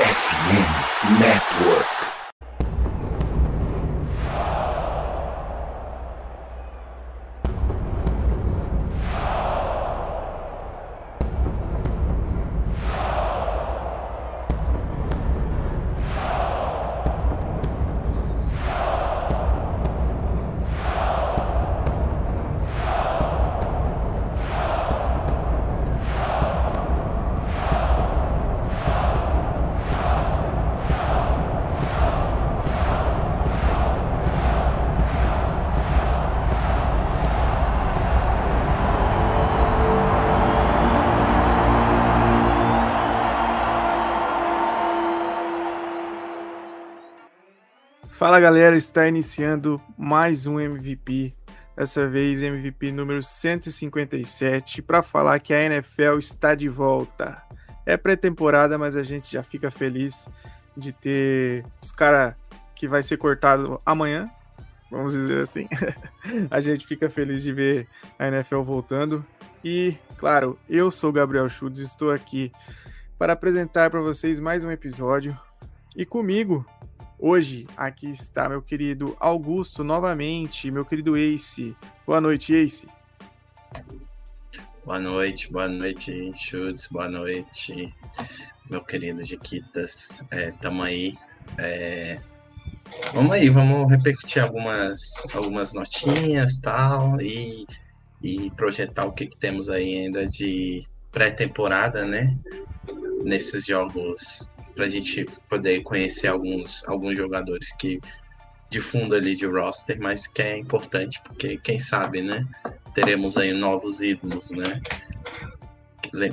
FM Network. Fala galera, está iniciando mais um MVP, dessa vez MVP número 157, para falar que a NFL está de volta. É pré-temporada, mas a gente já fica feliz de ter os caras que vai ser cortado amanhã, vamos dizer assim. a gente fica feliz de ver a NFL voltando. E, claro, eu sou Gabriel Schultz, estou aqui para apresentar para vocês mais um episódio. E comigo, Hoje, aqui está meu querido Augusto novamente, meu querido Ace. Boa noite, Ace. Boa noite, boa noite, Chutes, boa noite, meu querido Jequitas. É, tamo aí. É... Vamos aí, vamos repercutir algumas, algumas notinhas tal, e, e projetar o que, que temos aí ainda de pré-temporada, né? Nesses jogos para a gente poder conhecer alguns, alguns jogadores que de fundo ali de roster, mas que é importante porque quem sabe, né? Teremos aí novos ídolos, né?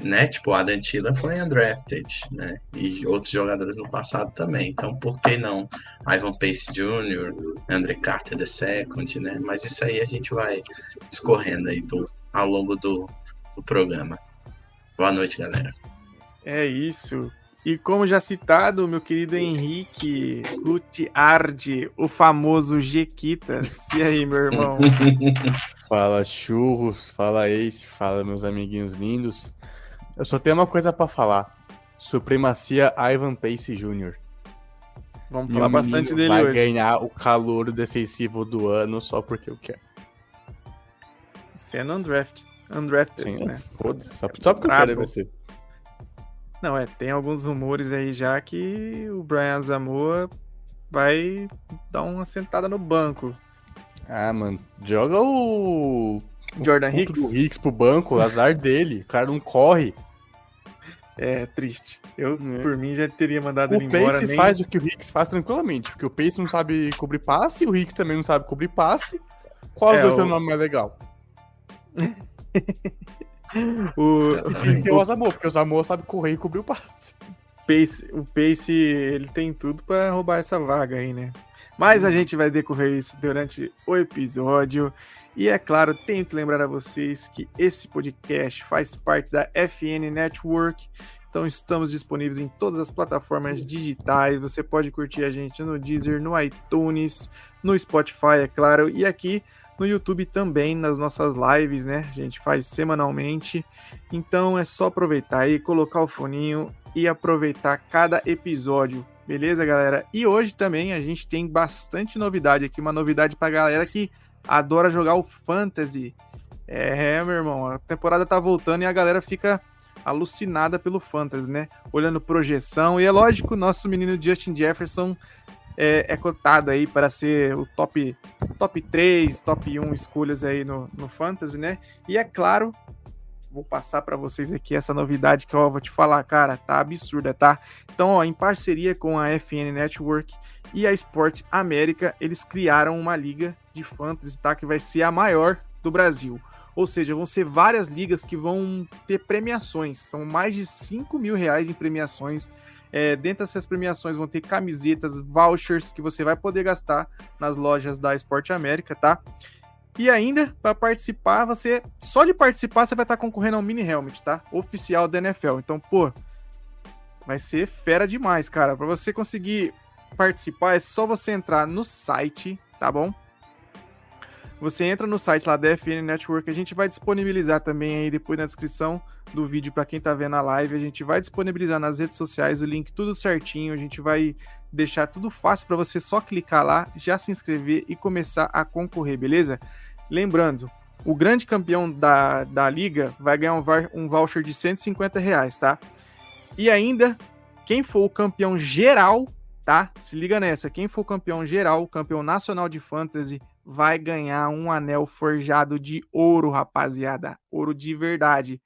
né? Tipo, a Dantila foi undrafted, né? E outros jogadores no passado também. Então, por que não Ivan Pace Jr., Andre Carter II, né? Mas isso aí a gente vai discorrendo aí do, ao longo do, do programa. Boa noite, galera. É isso. E como já citado, meu querido Henrique Gutiardi, o famoso Jequitas. E aí, meu irmão? fala churros, fala Ace, fala meus amiguinhos lindos. Eu só tenho uma coisa para falar. Supremacia Ivan Pace Jr. Vamos falar bastante dele vai hoje. ganhar o calor defensivo do ano só porque eu quero. Sendo undrafted. Undrafted, Sim, né? Foda-se, só, só porque eu quero deve ser. Não, é, tem alguns rumores aí já que o Brian Zamoa vai dar uma sentada no banco. Ah, mano, joga o. Jordan o Hicks? O Hicks pro banco, azar dele. O cara não corre. É triste. Eu, É. por mim, já teria mandado O ele embora. Pace nem... faz o que o Hicks faz tranquilamente. Porque o Pace não sabe cobrir passe, o Hicks também não sabe cobrir passe. Qual É, dos dois o- é o nome mais legal? O, Tem que ter o Zamor, porque o Zamor sabe correr e cobrir o passe. Pace, o Pace, ele tem tudo pra roubar essa vaga aí, né? Mas a gente vai decorrer isso durante o episódio. E é claro, tenho que lembrar a vocês que esse podcast faz parte da FN Network. Então estamos disponíveis em todas as plataformas digitais. Você pode curtir a gente no Deezer, no iTunes, no Spotify, é claro, e aqui no YouTube também, nas nossas lives, né? A gente faz semanalmente. Então é só aproveitar aí, colocar o foninho e aproveitar cada episódio. Beleza, galera? E hoje também a gente tem bastante novidade aqui, uma novidade pra galera que adora jogar o Fantasy. É, meu irmão, a temporada tá voltando e a galera fica alucinada pelo Fantasy, né? Olhando projeção. E é lógico, nosso menino Justin Jefferson é, é cotado aí para ser o top, top 3, top 1 escolhas aí no, no Fantasy, né? E é claro, vou passar para vocês aqui essa novidade que eu vou te falar, cara, tá absurda, tá? Então, ó, em parceria com a FN Network e a Sport América, eles criaram uma liga de fantasy, tá? Que vai ser a maior do Brasil. Ou seja, vão ser várias ligas que vão ter premiações. São mais de 5 mil reais em premiações. É, dentro dessas premiações vão ter camisetas, vouchers que você vai poder gastar nas lojas da Sport América, tá? E ainda, para participar, você. Só de participar, você vai estar concorrendo ao mini helmet, tá? Oficial da NFL. Então, pô, vai ser fera demais, cara. Para você conseguir participar, é só você entrar no site, tá bom? Você entra no site lá da FN Network, a gente vai disponibilizar também aí depois na descrição do vídeo para quem tá vendo a live. A gente vai disponibilizar nas redes sociais o link tudo certinho. A gente vai deixar tudo fácil para você só clicar lá, já se inscrever e começar a concorrer, beleza? Lembrando, o grande campeão da, da liga vai ganhar um, um voucher de 150 reais, tá? E ainda, quem for o campeão geral, tá? Se liga nessa, quem for o campeão geral, campeão nacional de fantasy, vai ganhar um anel forjado de ouro, rapaziada. Ouro de verdade.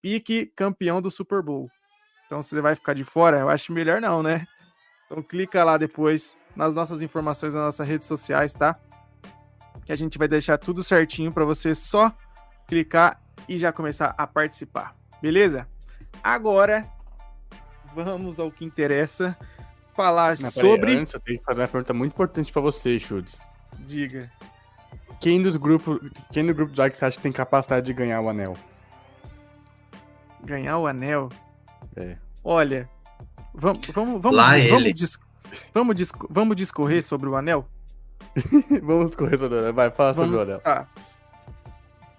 Pique campeão do Super Bowl. Então, se ele vai ficar de fora, eu acho melhor não, né? Então, clica lá depois nas nossas informações nas nossas redes sociais, tá? Que a gente vai deixar tudo certinho para você só clicar e já começar a participar. Beleza? Agora, vamos ao que interessa. Falar Não, sobre. antes, eu tenho que fazer uma pergunta muito importante para você, Chutes. Diga. Quem dos grupos. Quem no grupo de like você acha que tem capacidade de ganhar o anel? Ganhar o anel? É. Olha. Vamos, vamos, vamos, Lá vamos, ele. Dis, vamos, dis, vamos discorrer sobre o anel? vamos discorrer sobre o anel. Vai, fala vamos, sobre o anel. Tá.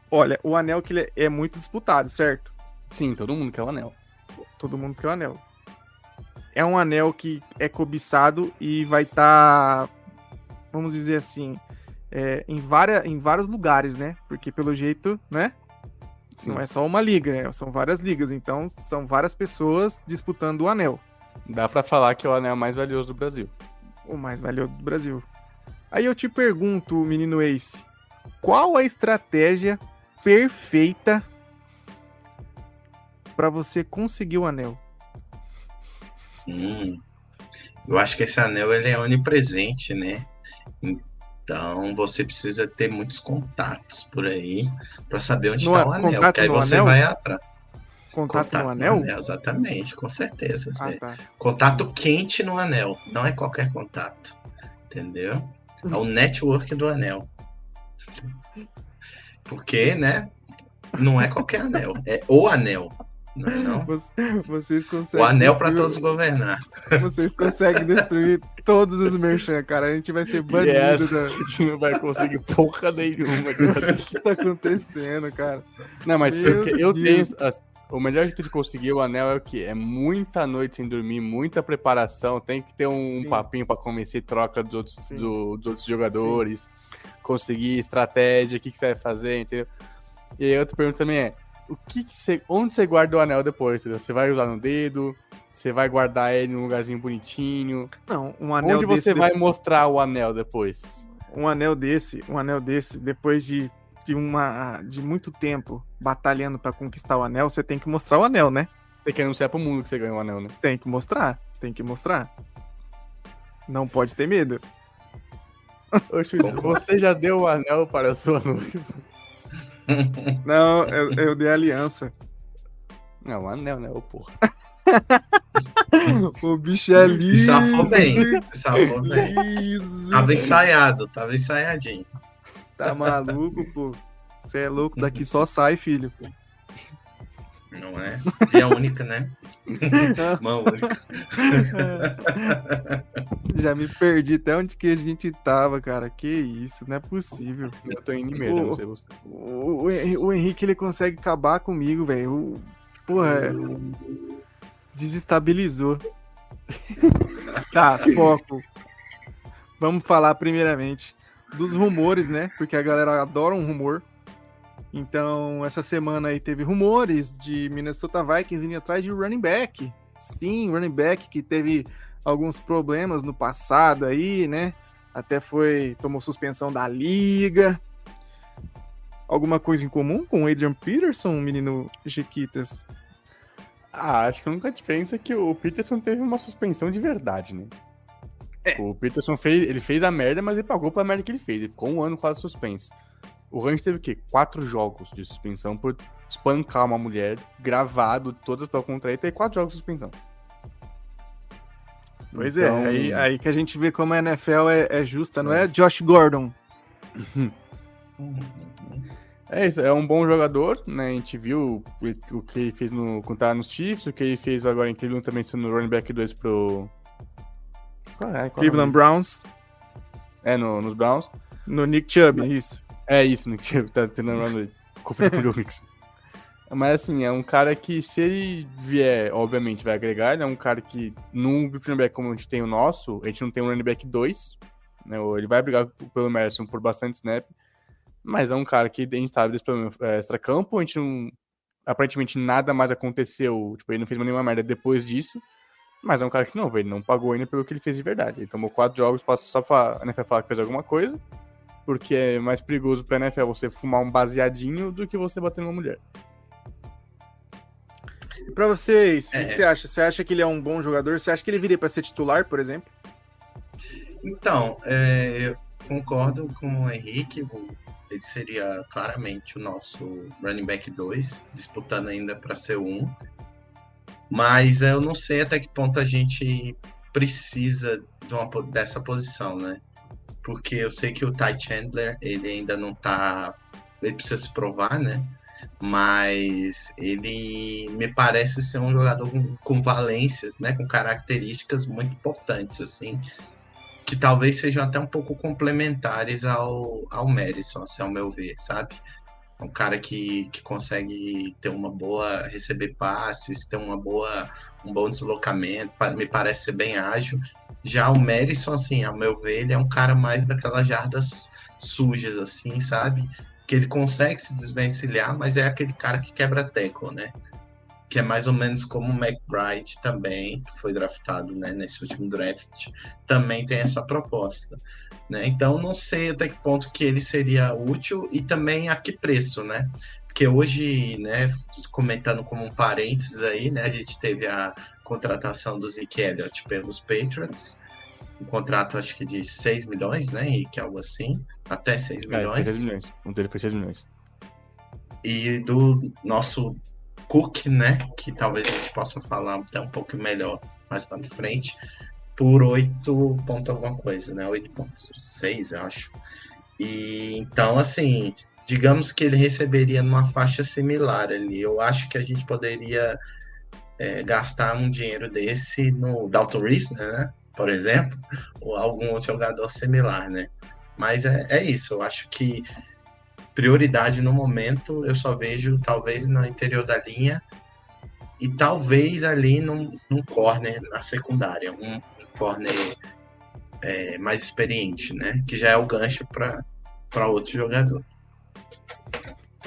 Olha, o anel que ele é muito disputado, certo? Sim, todo mundo quer o anel. Todo mundo quer o anel. É um anel que é cobiçado e vai estar. Tá vamos dizer assim, é, em, várias, em vários lugares, né? Porque pelo jeito, né? Sim. Não é só uma liga, é, são várias ligas, então são várias pessoas disputando o anel. Dá para falar que é o anel mais valioso do Brasil. O mais valioso do Brasil. Aí eu te pergunto, menino Ace, qual a estratégia perfeita para você conseguir o anel? Hum, eu acho que esse anel ele é onipresente, né? Então você precisa ter muitos contatos por aí para saber onde está é, o anel. Porque aí você anel? vai atrás. Contato, contato no, anel? no, anel? Exatamente, com certeza. Ah, tá. Contato quente no anel, não é qualquer contato. Entendeu? É o network do anel. Porque, né? Não é qualquer anel, é o anel. Não, é não. Vocês conseguem. O anel para todos governar. Vocês conseguem destruir todos os merchan, cara. A gente vai ser banido. Yes, da... A gente não vai conseguir porra nenhuma. O que tá acontecendo, cara? Não, mas eu, eu tenho. O melhor jeito de conseguir o anel é o que? É muita noite sem dormir, muita preparação. Tem que ter um, um papinho para convencer troca dos outros, do, dos outros jogadores, Sim. conseguir estratégia, o que, que você vai fazer, entendeu? E aí outra pergunta também é: o que, que você, onde você guarda o anel depois, entendeu? Você vai usar no dedo, você vai guardar ele num lugarzinho bonitinho. Não, um anel Onde você vai mostrar o anel depois? Um anel desse, um anel desse, depois de, de, uma, de muito tempo batalhando para conquistar o anel, você tem que mostrar o anel, né? Tem que anunciar pro mundo que você ganhou o anel, né? Tem que mostrar, tem que mostrar. Não pode ter medo. Oxe, você já deu o anel para a sua noiva? Não, eu, eu dei aliança. Não, anel, né, ô porra. o bicho é liso. Se safou bem. Se safou bem. Liso. Tava ensaiado, tava ensaiadinho. Tá maluco, pô? Você é louco, daqui só sai, filho. Não é? Via única, né? Mão única. Já me perdi até onde que a gente tava, cara. Que isso, não é possível. Eu tô indo mesmo, o, não sei você. O, o, o, Henrique, ele consegue acabar comigo, velho. Porra, é... desestabilizou. tá, foco. Vamos falar primeiramente dos rumores, né? Porque a galera adora um rumor. Então, essa semana aí teve rumores de Minnesota Vikings indo atrás de running back. Sim, running back que teve alguns problemas no passado aí, né? Até foi tomou suspensão da liga. Alguma coisa em comum com o Adrian Peterson, menino Jequitas? Ah, acho que a única diferença é que o Peterson teve uma suspensão de verdade, né? É. O Peterson fez, ele fez a merda, mas ele pagou pela merda que ele fez. Ele ficou um ano quase suspenso. O Range teve o quê? Quatro jogos de suspensão por espancar uma mulher, gravado, todas pela contra e quatro jogos de suspensão. Pois é, então... é, aí, aí, que a gente vê como a NFL é, é justa, não é, é Josh Gordon? É isso, é um bom jogador, né? A gente viu o, que ele fez no, quando tava nos Chiefs, o que ele fez agora em Cleveland também sendo running back 2 pro. Qual é, qual Cleveland é Browns. É, no, nos Browns. No Nick Chubb, isso. É isso, Nick Chubb, tá tentando lá no conflito com o Joe Mixon. Mas assim, é um cara que, se ele vier, obviamente, vai agregar. Ele é um cara que, num grupo de running back como a gente tem o nosso, a gente não tem um running back 2. Né? Ele vai brigar pelo Merson por bastante snap. Mas é um cara que a gente sabe desse problema é, extra-campo. A gente não. Aparentemente nada mais aconteceu. Tipo, ele não fez nenhuma merda depois disso. Mas é um cara que não, ele não pagou ainda pelo que ele fez de verdade. Ele tomou quatro jogos, passa só pra NFL falar que fez alguma coisa. Porque é mais perigoso pra NFL você fumar um baseadinho do que você bater numa mulher. E pra vocês, o é. que você acha? Você acha que ele é um bom jogador? Você acha que ele viria para ser titular, por exemplo? Então, é, eu concordo com o Henrique. Ele seria claramente o nosso running back 2, disputando ainda para ser um. Mas eu não sei até que ponto a gente precisa de uma, dessa posição, né? Porque eu sei que o Ty Chandler, ele ainda não tá. Ele precisa se provar, né? mas ele me parece ser um jogador com, valências, né, com características muito importantes, assim, que talvez sejam até um pouco complementares ao, ao Madison, assim, ao meu ver, sabe? Um cara que, que consegue ter uma boa, receber passes, ter uma boa, um bom deslocamento, me parece ser bem ágil. Já o Madison, assim, ao meu ver, ele é um cara mais daquelas jardas sujas, assim, sabe? que ele consegue se desvencilhar, mas é aquele cara que quebra teco, né? Que é mais ou menos como o McBride também, que foi draftado né, nesse último draft, também tem essa proposta. Né? Então não sei até que ponto que ele seria útil e também a que preço, né? Porque hoje, né, comentando como um parênteses aí, né, a gente teve a contratação do Zeke Elliott pelos Patriots, um contrato acho que de 6 milhões, né? E que é algo assim, até 6 milhões. É, 6 milhões. Um dele foi 6 milhões. E do nosso Cook, né? Que talvez a gente possa falar até um pouco melhor mais para frente, por 8 ponto alguma coisa, né? 8.6, acho. E então, assim, digamos que ele receberia numa faixa similar ali. Eu acho que a gente poderia é, gastar um dinheiro desse no Dalton Reese, né? por exemplo, ou algum outro jogador similar, né? Mas é, é isso, eu acho que prioridade no momento eu só vejo talvez no interior da linha e talvez ali num, num corner na secundária, um, um corner é, mais experiente, né? Que já é o gancho para outro jogador.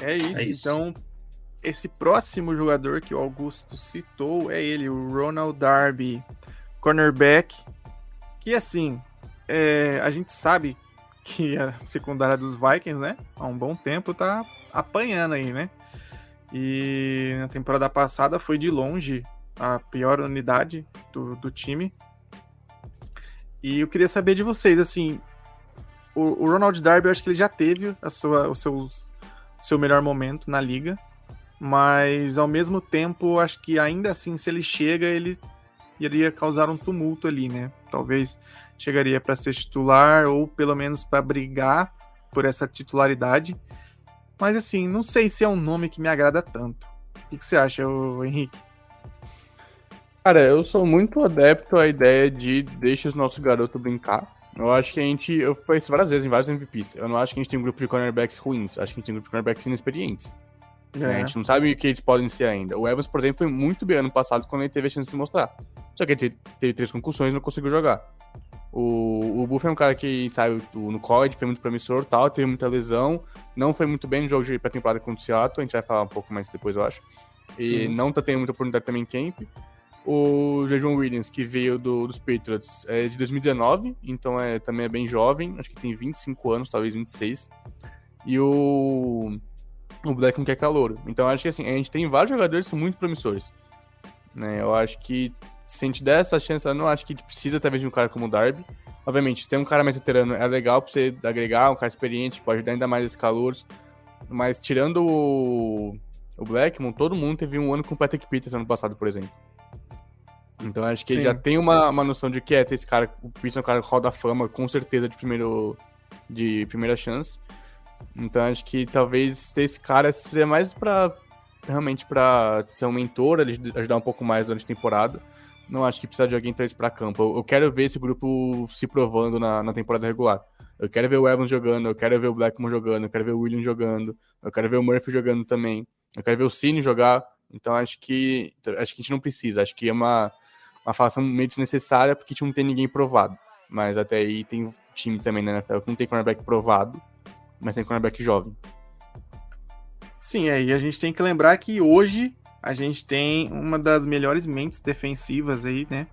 É isso, é isso, então esse próximo jogador que o Augusto citou é ele, o Ronald Darby, cornerback que assim, é, a gente sabe que a secundária dos Vikings, né, há um bom tempo tá apanhando aí, né? E na temporada passada foi de longe a pior unidade do, do time. E eu queria saber de vocês, assim, o, o Ronald Darby, eu acho que ele já teve a sua, o seu, seu melhor momento na liga, mas ao mesmo tempo, acho que ainda assim, se ele chega, ele iria causar um tumulto ali, né? Talvez chegaria para ser titular ou pelo menos para brigar por essa titularidade. Mas assim, não sei se é um nome que me agrada tanto. O que, você acha, Henrique? Cara, eu sou muito adepto à ideia de deixa o nosso garoto brincar. Eu acho que a gente. Eu fiz isso várias vezes em vários MVPs. Eu não acho que a gente tem um grupo de cornerbacks ruins. Acho que a gente tem um grupo de cornerbacks inexperientes. É. A gente não sabe o que eles podem ser ainda. O Evans, por exemplo, foi muito bem ano passado quando ele teve a chance de se mostrar. Só que ele teve, teve três concussões e não conseguiu jogar. O, o Buff é um cara que, sabe, no college foi muito promissor tal, teve muita lesão, não foi muito bem no jogo de pré-temporada contra o Seattle, a gente vai falar um pouco mais depois, eu acho. E Sim. não tá tendo muita oportunidade também em camp. O Jajon Williams, que veio do, dos Patriots, é de 2019, então é, também é bem jovem, acho que tem 25 anos, talvez 26. E o o Blackman que é calor. Então acho que assim, a gente tem vários jogadores que são muito promissores. Né? Eu acho que se a gente der essa chance, eu não acho que precisa talvez de um cara como o Darby. Obviamente, se tem um cara mais veterano, é legal pra você agregar, um cara experiente, pode ajudar ainda mais esse calor. Mas tirando o, o Blackmon, todo mundo teve um ano com o Patrick Peters ano passado, por exemplo. Então acho que Sim. ele já tem uma, uma noção de que é ter esse cara, o Peters é um cara que roda fama, com certeza, de, primeiro, de primeira chance. Então acho que talvez ter esse cara seria mais para realmente para ser um mentor, ajudar um pouco mais durante a temporada. Não acho que precisa de alguém trazer para campo. Eu, eu, quero ver esse grupo se provando na, na temporada regular. Eu quero ver o Evans jogando, eu quero ver o Blackmon jogando, eu quero ver o William jogando, eu quero ver o Murphy jogando também. Eu quero ver o Cine jogar. Então acho que acho que a gente não precisa. Acho que é uma, uma falação meio desnecessária porque a gente não tem ninguém provado. Mas até aí tem time também na NFL que não tem cornerback provado, mas tem cornerback jovem. Sim, aí a gente tem que lembrar que hoje a gente tem uma das melhores mentes defensivas aí, né?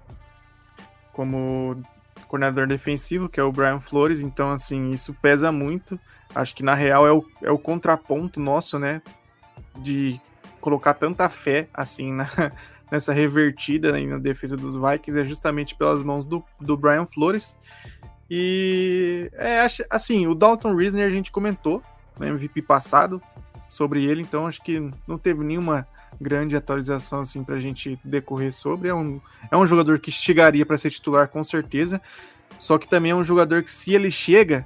Como coordenador defensivo, que é o Brian Flores. Então, assim, isso pesa muito. Acho que na real é o, é o contraponto nosso, né? De colocar tanta fé assim na, nessa revertida né, na defesa dos Vikings é justamente pelas mãos do, do Brian Flores. E é assim, o Dalton Risner a gente comentou no MVP passado sobre ele, então acho que não teve nenhuma grande atualização assim para a gente decorrer sobre. É um, é um jogador que chegaria para ser titular com certeza, só que também é um jogador que se ele chega,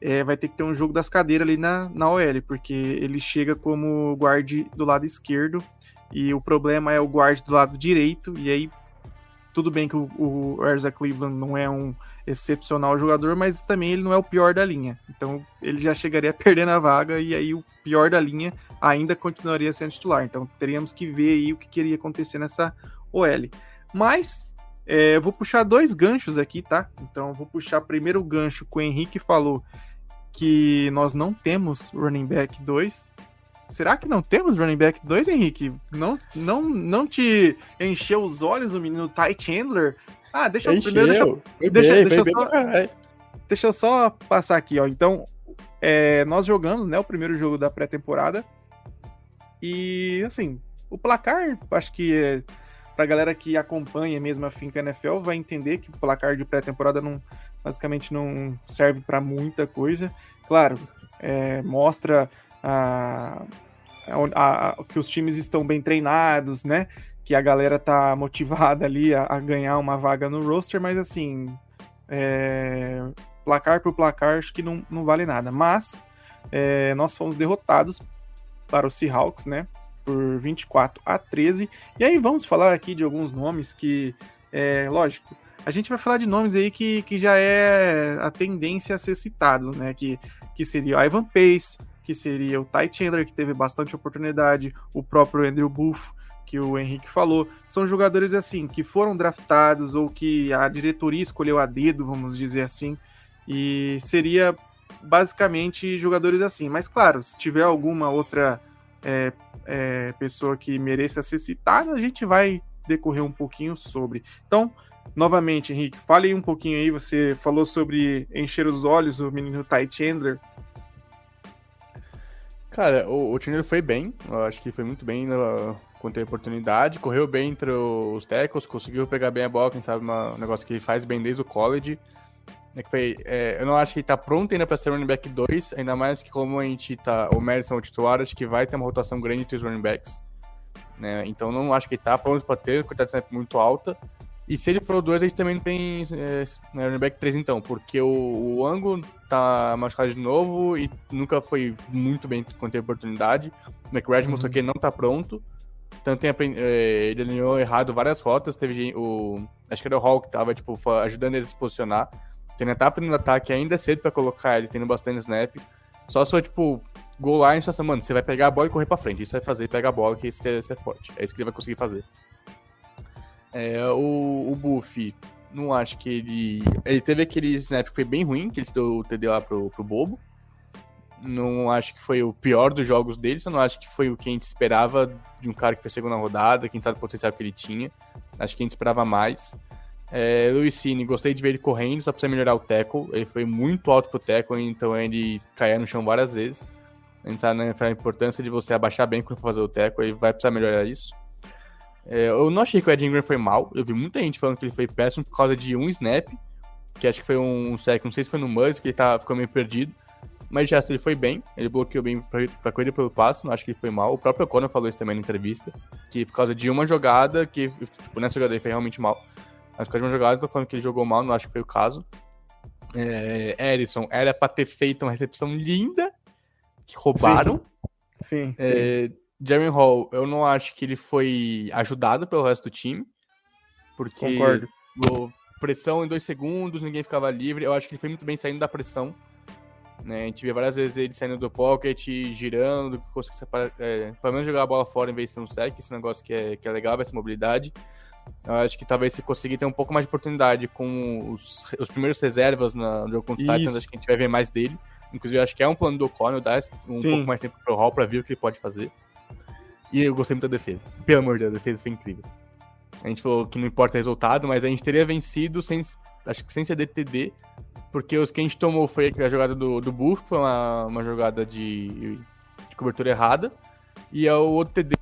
é, vai ter que ter um jogo das cadeiras ali na, na OL, porque ele chega como guarde do lado esquerdo e o problema é o guarde do lado direito, e aí tudo bem que o, o Erza Cleveland não é um excepcional jogador, mas também ele não é o pior da linha. Então ele já chegaria a vaga e aí o pior da linha ainda continuaria sendo titular. Então teríamos que ver aí o que queria acontecer nessa OL. Mas é, eu vou puxar dois ganchos aqui, tá? Então eu vou puxar primeiro o gancho que o Henrique falou que nós não temos running back 2 Será que não temos running back 2, Henrique? Não, não, não te encheu os olhos o menino Ty Chandler? Ah, deixa eu primeiro. Deixa, eu, deixa, bem, deixa, eu só, deixa eu só passar aqui, ó. Então, é, nós jogamos, né, o primeiro jogo da pré-temporada. E, assim, o placar, acho que é, pra galera que acompanha mesmo a Finca NFL, vai entender que o placar de pré-temporada não, basicamente não serve para muita coisa. Claro, é, mostra a, a, a, que os times estão bem treinados, né? Que a galera tá motivada ali a, ganhar uma vaga no roster, mas assim, é, placar por placar, acho que não, não vale nada. Mas é, nós fomos derrotados para o Seahawks, né? Por 24 a 13. E aí vamos falar aqui de alguns nomes que, é, lógico, a gente vai falar de nomes aí que, que já é a tendência a ser citado, né? Que, que seria Ivan Pace, que seria o Ty Chandler, que teve bastante oportunidade, o próprio Andrew Booth, que o Henrique falou, são jogadores assim que foram draftados ou que a diretoria escolheu a dedo, vamos dizer assim, e seria basicamente jogadores assim. Mas claro, se tiver alguma outra é, é, pessoa que mereça ser citada, a gente vai decorrer um pouquinho sobre. Então, novamente, Henrique, fale um pouquinho aí. Você falou sobre encher os olhos o menino Ty Chandler. Cara, o, o foi bem, eu acho que foi muito bem quando teve oportunidade, correu bem entre os tackles, conseguiu pegar bem a bola, quem sabe uma, um negócio que ele faz bem desde o college. É que foi, é, eu não acho que ele tá pronto ainda para ser running back 2, ainda mais que como a gente tá, o Madison é o titular, acho que vai ter uma rotação grande entre os running backs. Né? Então não acho que ele tá pronto para ter, quantidade de snap muito alta. E se ele for o 2, a gente também tem é, né, running back 3 então, porque o, o Ango tá machucado de novo e nunca foi muito bem quando teve oportunidade. O McRae uhum. mostrou que ele não tá pronto. Então tem, é, ele alinhou errado várias rotas. Teve o. Acho que era o Hall que tava, tipo, ajudando ele a se posicionar. Tem na etapa no ataque ainda é cedo pra colocar ele, tendo bastante snap. Só só, tipo, goal line, só assim, mano, você vai pegar a bola e correr pra frente. Isso vai fazer, pegar a bola, que é, isso é forte. É isso que ele vai conseguir fazer. É, o, o Buff, não acho que ele. Ele teve aquele snap que foi bem ruim, que ele deu o TD lá pro, pro Bobo. Não acho que foi o pior dos jogos dele, só não acho que foi o que a gente esperava de um cara que foi segunda rodada, quem sabe o potencial que ele tinha. Acho que a gente esperava mais. É, Luiz Cine, gostei de ver ele correndo, só precisa melhorar o tackle. Ele foi muito alto pro tackle, então ele caía no chão várias vezes. A gente sabe né, a importância de você abaixar bem quando for fazer o tackle, ele vai precisar melhorar isso. É, eu não achei que o Ed Ingram foi mal. Eu vi muita gente falando que ele foi péssimo por causa de um snap, que acho que foi um sec, não sei se foi no Muzz, que ele tá, ficou meio perdido. Mas já ele foi bem, ele bloqueou bem pra, pra corrida pelo passo, não acho que ele foi mal. O próprio Conor falou isso também na entrevista, que por causa de uma jogada, que tipo, nessa jogada ele foi realmente mal. Mas por causa de uma jogada, eu tô falando que ele jogou mal, não acho que foi o caso. É, Erison era pra ter feito uma recepção linda, que roubaram. Sim, sim. É, sim. Jeremy Hall, eu não acho que ele foi ajudado pelo resto do time. Porque Concordo. pressão em dois segundos, ninguém ficava livre. Eu acho que ele foi muito bem saindo da pressão. Né? A gente vê várias vezes ele saindo do pocket, girando, conseguir é, pelo menos jogar a bola fora em vez de ser um sec, esse negócio que é, que é legal, essa mobilidade. Eu acho que talvez se conseguir ter um pouco mais de oportunidade com os, os primeiros reservas na, no jogo contra o Titans, acho que a gente vai ver mais dele. Inclusive, acho que é um plano do O'Connell dar um Sim. pouco mais tempo pro Hall pra ver o que ele pode fazer. E eu gostei muito da defesa. Pelo amor de Deus, a defesa foi incrível. A gente falou que não importa o resultado, mas a gente teria vencido sem, acho que sem ser DTD, porque os que a gente tomou foi a jogada do, do Buff, foi uma, uma jogada de, de cobertura errada, e é o outro TD.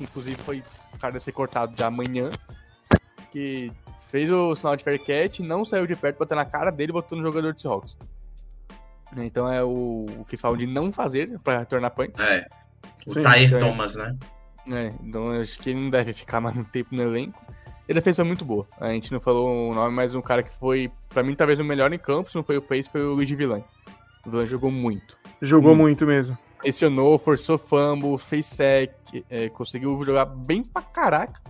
Inclusive foi o cara deve ser cortado de amanhã, que fez o sinal de fair catch, não saiu de perto, bateu na cara dele e botou no jogador de Seahawks. Então é o, o que falam de não fazer para retornar punch. É. O Sim, Tyre então, Thomas, né? É, então acho que ele não deve ficar mais um tempo no elenco. Ele fez muito boa. A gente não falou o nome, mas um cara que foi, para mim, talvez o melhor em campo, se não foi o Pace, foi o Luigi Villan. O Villan jogou muito. Jogou muito, muito mesmo. Pressionou, forçou fumble, fez sec, é, conseguiu jogar bem pra caraca.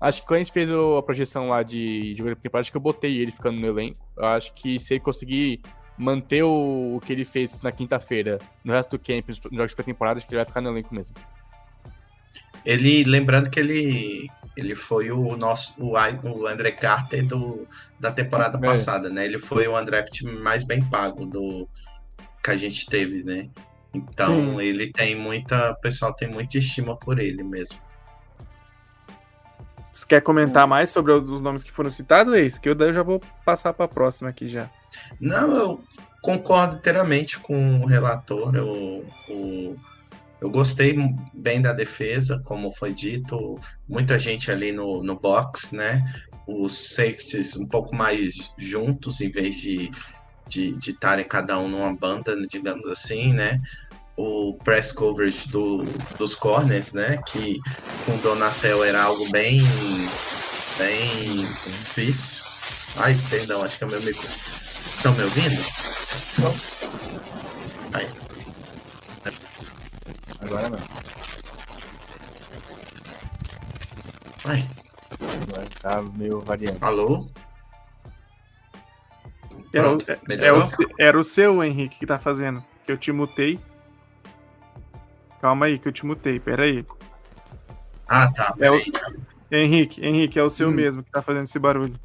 Acho que quando a gente fez a projeção lá de jogador temporada, acho que eu botei ele ficando no elenco. Eu acho que se ele conseguir manter o, o que ele fez na quinta-feira no resto do camp, nos jogos pré-temporada, acho que ele vai ficar no elenco mesmo. Ele, lembrando que ele, ele foi o nosso, o, o André Carter do, da temporada é. passada, né? Ele foi o undraft mais bem pago do que a gente teve, né? Então Sim. ele tem muita, o pessoal tem muita estima por ele mesmo. Você quer comentar mais sobre os nomes que foram citados, Eis? Que eu daí eu já vou passar para a próxima aqui já. Não, eu concordo inteiramente com o relator. Eu, eu gostei bem da defesa, como foi dito. Muita gente ali no, no box, né? Os safeties um pouco mais juntos, em vez de de estarem cada um numa banda, digamos assim, né? O press coverage do, dos corners, né? Que com Donatel era algo bem, bem difícil. Ai, perdão, acho que é o meu micro. Estão me ouvindo? Ai. Agora não. Ai. Agora tá meio variante. Alô? Era, o, é, é o, era o seu, Henrique, que tá fazendo. Que eu te mutei. Calma aí, que eu te mutei, peraí. Ah, tá. É o... Henrique, Henrique, é o seu hum. mesmo que tá fazendo esse barulho.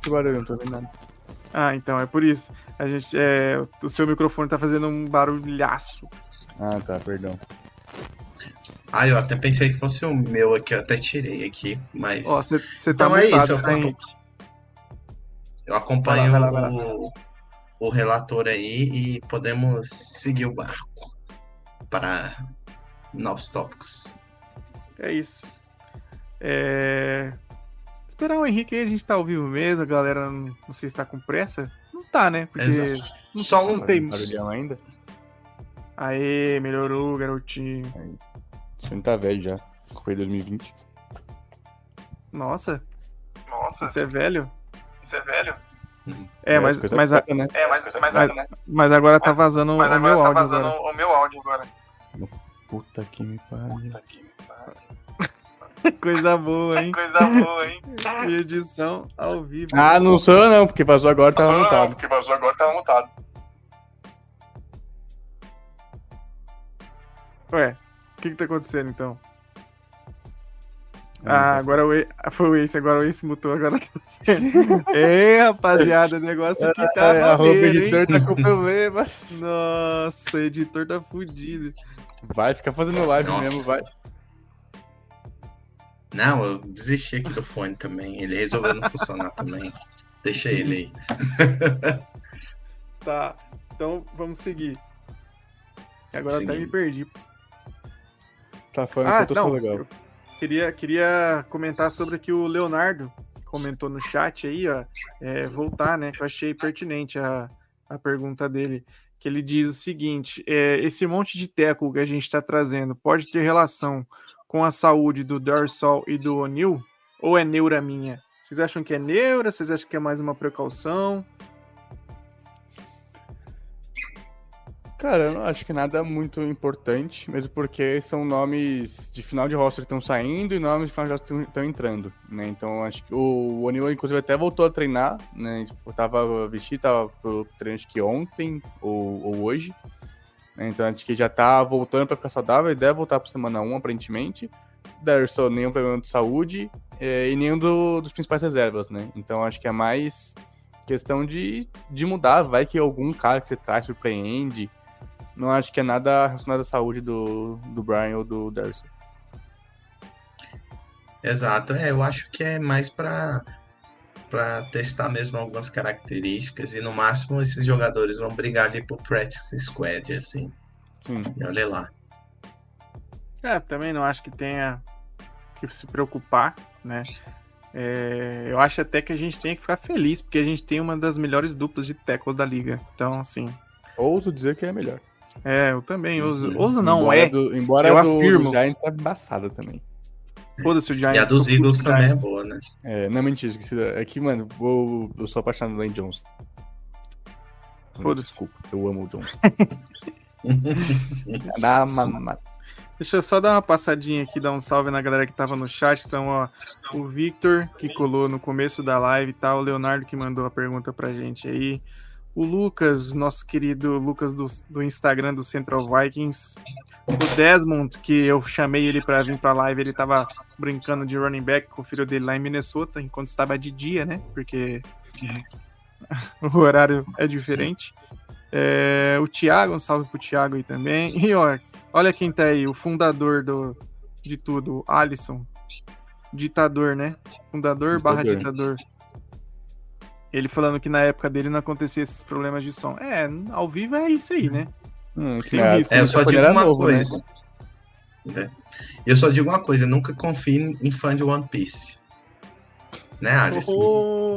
Que barulho? Não tô vendo nada. Ah, então é por isso. A gente, é, o seu microfone tá fazendo um barulhaço. Ah, tá, perdão. Ah, eu até pensei que fosse o meu aqui, eu até tirei aqui, mas. Ó, você tá então é isso, eu, tá, eu acompanho vai lá, vai lá, vai lá. O, o relator aí e podemos seguir o barco para novos tópicos. É isso. É... Esperar o Henrique aí, a gente tá ao vivo mesmo, a galera não, não sei se tá com pressa. Não tá, né? Porque Exato. não, Só um tem. ainda. Aê, melhorou, garotinho. Você não tá velho já. Foi 2020. Nossa. Nossa. Você é velho? Você é velho? Uhum. É, mas, mas, a... né? é, mas, mas, mas, né? mas agora tá vazando mas o meu tá áudio. Vazando agora. o meu áudio agora. Puta que me pariu. Puta que me pariu. Coisa boa, hein? Coisa boa, hein? E edição ao vivo. Ah, não sou eu não, porque vazou agora tava montado. Não, porque vazou agora tava montado. Ué, o que que tá acontecendo então? Ah, agora o Ace, foi o Ace, agora o Ace mutou, agora tá Ei, rapaziada, o negócio aqui tá é, O editor tá com problemas. Nossa, o editor tá fudido. Vai, fica fazendo live Nossa. mesmo, vai. Não, eu desisti aqui do fone também. Ele resolveu não funcionar também. Deixa ele aí. tá, então vamos seguir. Agora até me perdi. Tá falando ah, que eu tô não, legal. Eu queria, queria comentar sobre que o Leonardo comentou no chat aí, ó. É, voltar, né? Que eu achei pertinente a, a pergunta dele que ele diz o seguinte: é, esse monte de teco que a gente está trazendo pode ter relação com a saúde do Dorsal e do O'Neill? Ou é neura minha? Vocês acham que é neura? Vocês acham que é mais uma precaução? Cara, eu não acho que nada muito importante, mesmo porque são nomes de final de roster que estão saindo e nomes de final de roster estão entrando, né? Então acho que o O'Neal, inclusive, até voltou a treinar, né? Tava vestido, tava pro treino acho que ontem ou, ou hoje. Né? Então acho que já tá voltando para ficar saudável e deve voltar para semana 1, aparentemente. Derson, nenhum problema de saúde é, e nenhum do, dos principais reservas, né? Então acho que é mais questão de, de mudar. Vai que algum cara que você traz surpreende não acho que é nada relacionado à saúde do, do Brian ou do Darcy. Exato, é, eu acho que é mais para para testar mesmo algumas características e no máximo esses jogadores vão brigar ali pro practice squad assim. Sim. E olha lá. É, também não acho que tenha que se preocupar, né? É, eu acho até que a gente tem que ficar feliz, porque a gente tem uma das melhores duplas de tackle da liga. Então, assim. Ouso dizer que é melhor. É, eu também ouso. Uhum. Ouso não, embora é. Do, embora eu do, afirmo. do Giants é embaçada também. Foda-se o Giants. E a dos Eagles também é boa, né? É, não é mentira. É que, mano, eu, eu sou apaixonado no Lane Johnson. Foda-se. Desculpa, eu amo o Johnson. Dá uma... Deixa eu só dar uma passadinha aqui, dar um salve na galera que tava no chat. Então, ó, o Victor, que colou no começo da live e tá? o Leonardo que mandou a pergunta pra gente aí o Lucas, nosso querido Lucas do, do Instagram do Central Vikings, o Desmond, que eu chamei ele para vir para live, ele tava brincando de running back com o filho dele lá em Minnesota, enquanto estava de dia, né? Porque o horário é diferente. É, o Thiago, um salve pro Thiago aí também. E ó, olha quem tá aí, o fundador do, de tudo, Alisson. Ditador, né? Fundador ditador. barra ditador. Ele falando que na época dele não acontecia esses problemas de som. É, ao vivo é isso aí, né? Hum, é, é, eu só digo uma novo, né? coisa. Né? Eu só digo uma coisa, nunca confie em fã de One Piece. Né, Alisson? Oh,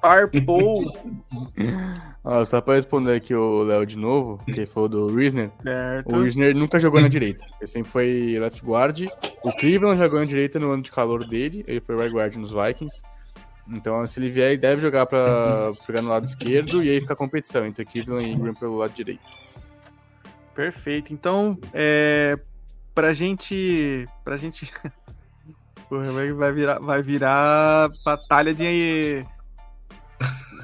Parpou! ah, só pra responder aqui o Léo de novo, que falou do Risner. O Risner nunca jogou na direita. Ele sempre foi left guard. O Cleveland jogou na direita no ano de calor dele. Ele foi right guard nos Vikings. Então, se ele vier, ele deve jogar para jogar no lado esquerdo e aí fica a competição entre Cleveland e Ingram pelo lado direito. Perfeito. Então, é, pra gente. Pra gente. Porra, vai virar, vai virar batalha de.